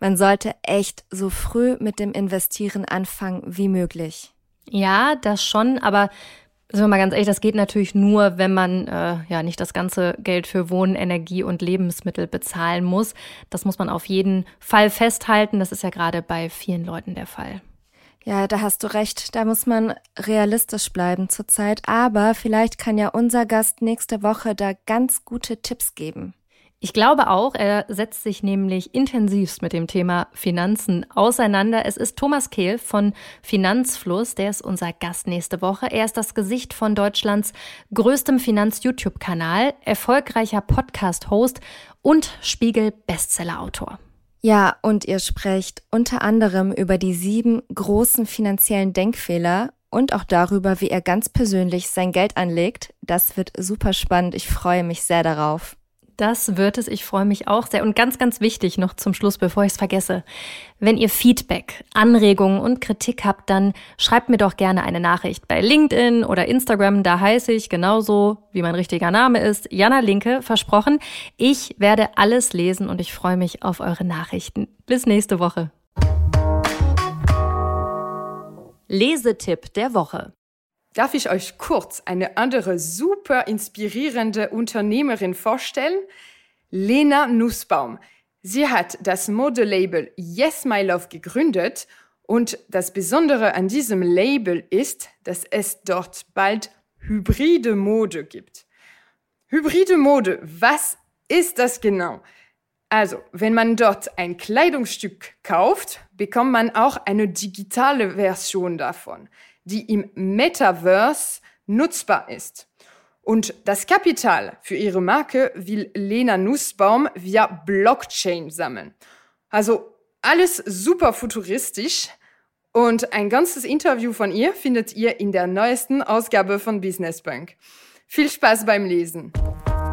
Man sollte echt so früh mit dem Investieren anfangen wie möglich. Ja, das schon, aber sind wir mal ganz ehrlich, das geht natürlich nur, wenn man äh, ja nicht das ganze Geld für Wohnen, Energie und Lebensmittel bezahlen muss. Das muss man auf jeden Fall festhalten. Das ist ja gerade bei vielen Leuten der Fall. Ja, da hast du recht. Da muss man realistisch bleiben zurzeit. Aber vielleicht kann ja unser Gast nächste Woche da ganz gute Tipps geben. Ich glaube auch, er setzt sich nämlich intensivst mit dem Thema Finanzen auseinander. Es ist Thomas Kehl von Finanzfluss, der ist unser Gast nächste Woche. Er ist das Gesicht von Deutschlands größtem Finanz-YouTube-Kanal, erfolgreicher Podcast-Host und Spiegel-Bestseller-Autor. Ja, und ihr sprecht unter anderem über die sieben großen finanziellen Denkfehler und auch darüber, wie er ganz persönlich sein Geld anlegt. Das wird super spannend. Ich freue mich sehr darauf. Das wird es. Ich freue mich auch sehr. Und ganz, ganz wichtig noch zum Schluss, bevor ich es vergesse. Wenn ihr Feedback, Anregungen und Kritik habt, dann schreibt mir doch gerne eine Nachricht bei LinkedIn oder Instagram. Da heiße ich genauso, wie mein richtiger Name ist, Jana Linke, versprochen. Ich werde alles lesen und ich freue mich auf eure Nachrichten. Bis nächste Woche. Lesetipp der Woche darf ich euch kurz eine andere super inspirierende Unternehmerin vorstellen? Lena Nussbaum. Sie hat das Modelabel Yes My Love gegründet und das Besondere an diesem Label ist, dass es dort bald hybride Mode gibt. Hybride Mode, was ist das genau? Also, wenn man dort ein Kleidungsstück kauft, bekommt man auch eine digitale Version davon die im Metaverse nutzbar ist. Und das Kapital für ihre Marke will Lena Nussbaum via Blockchain sammeln. Also alles super futuristisch. Und ein ganzes Interview von ihr findet ihr in der neuesten Ausgabe von Business Bank. Viel Spaß beim Lesen.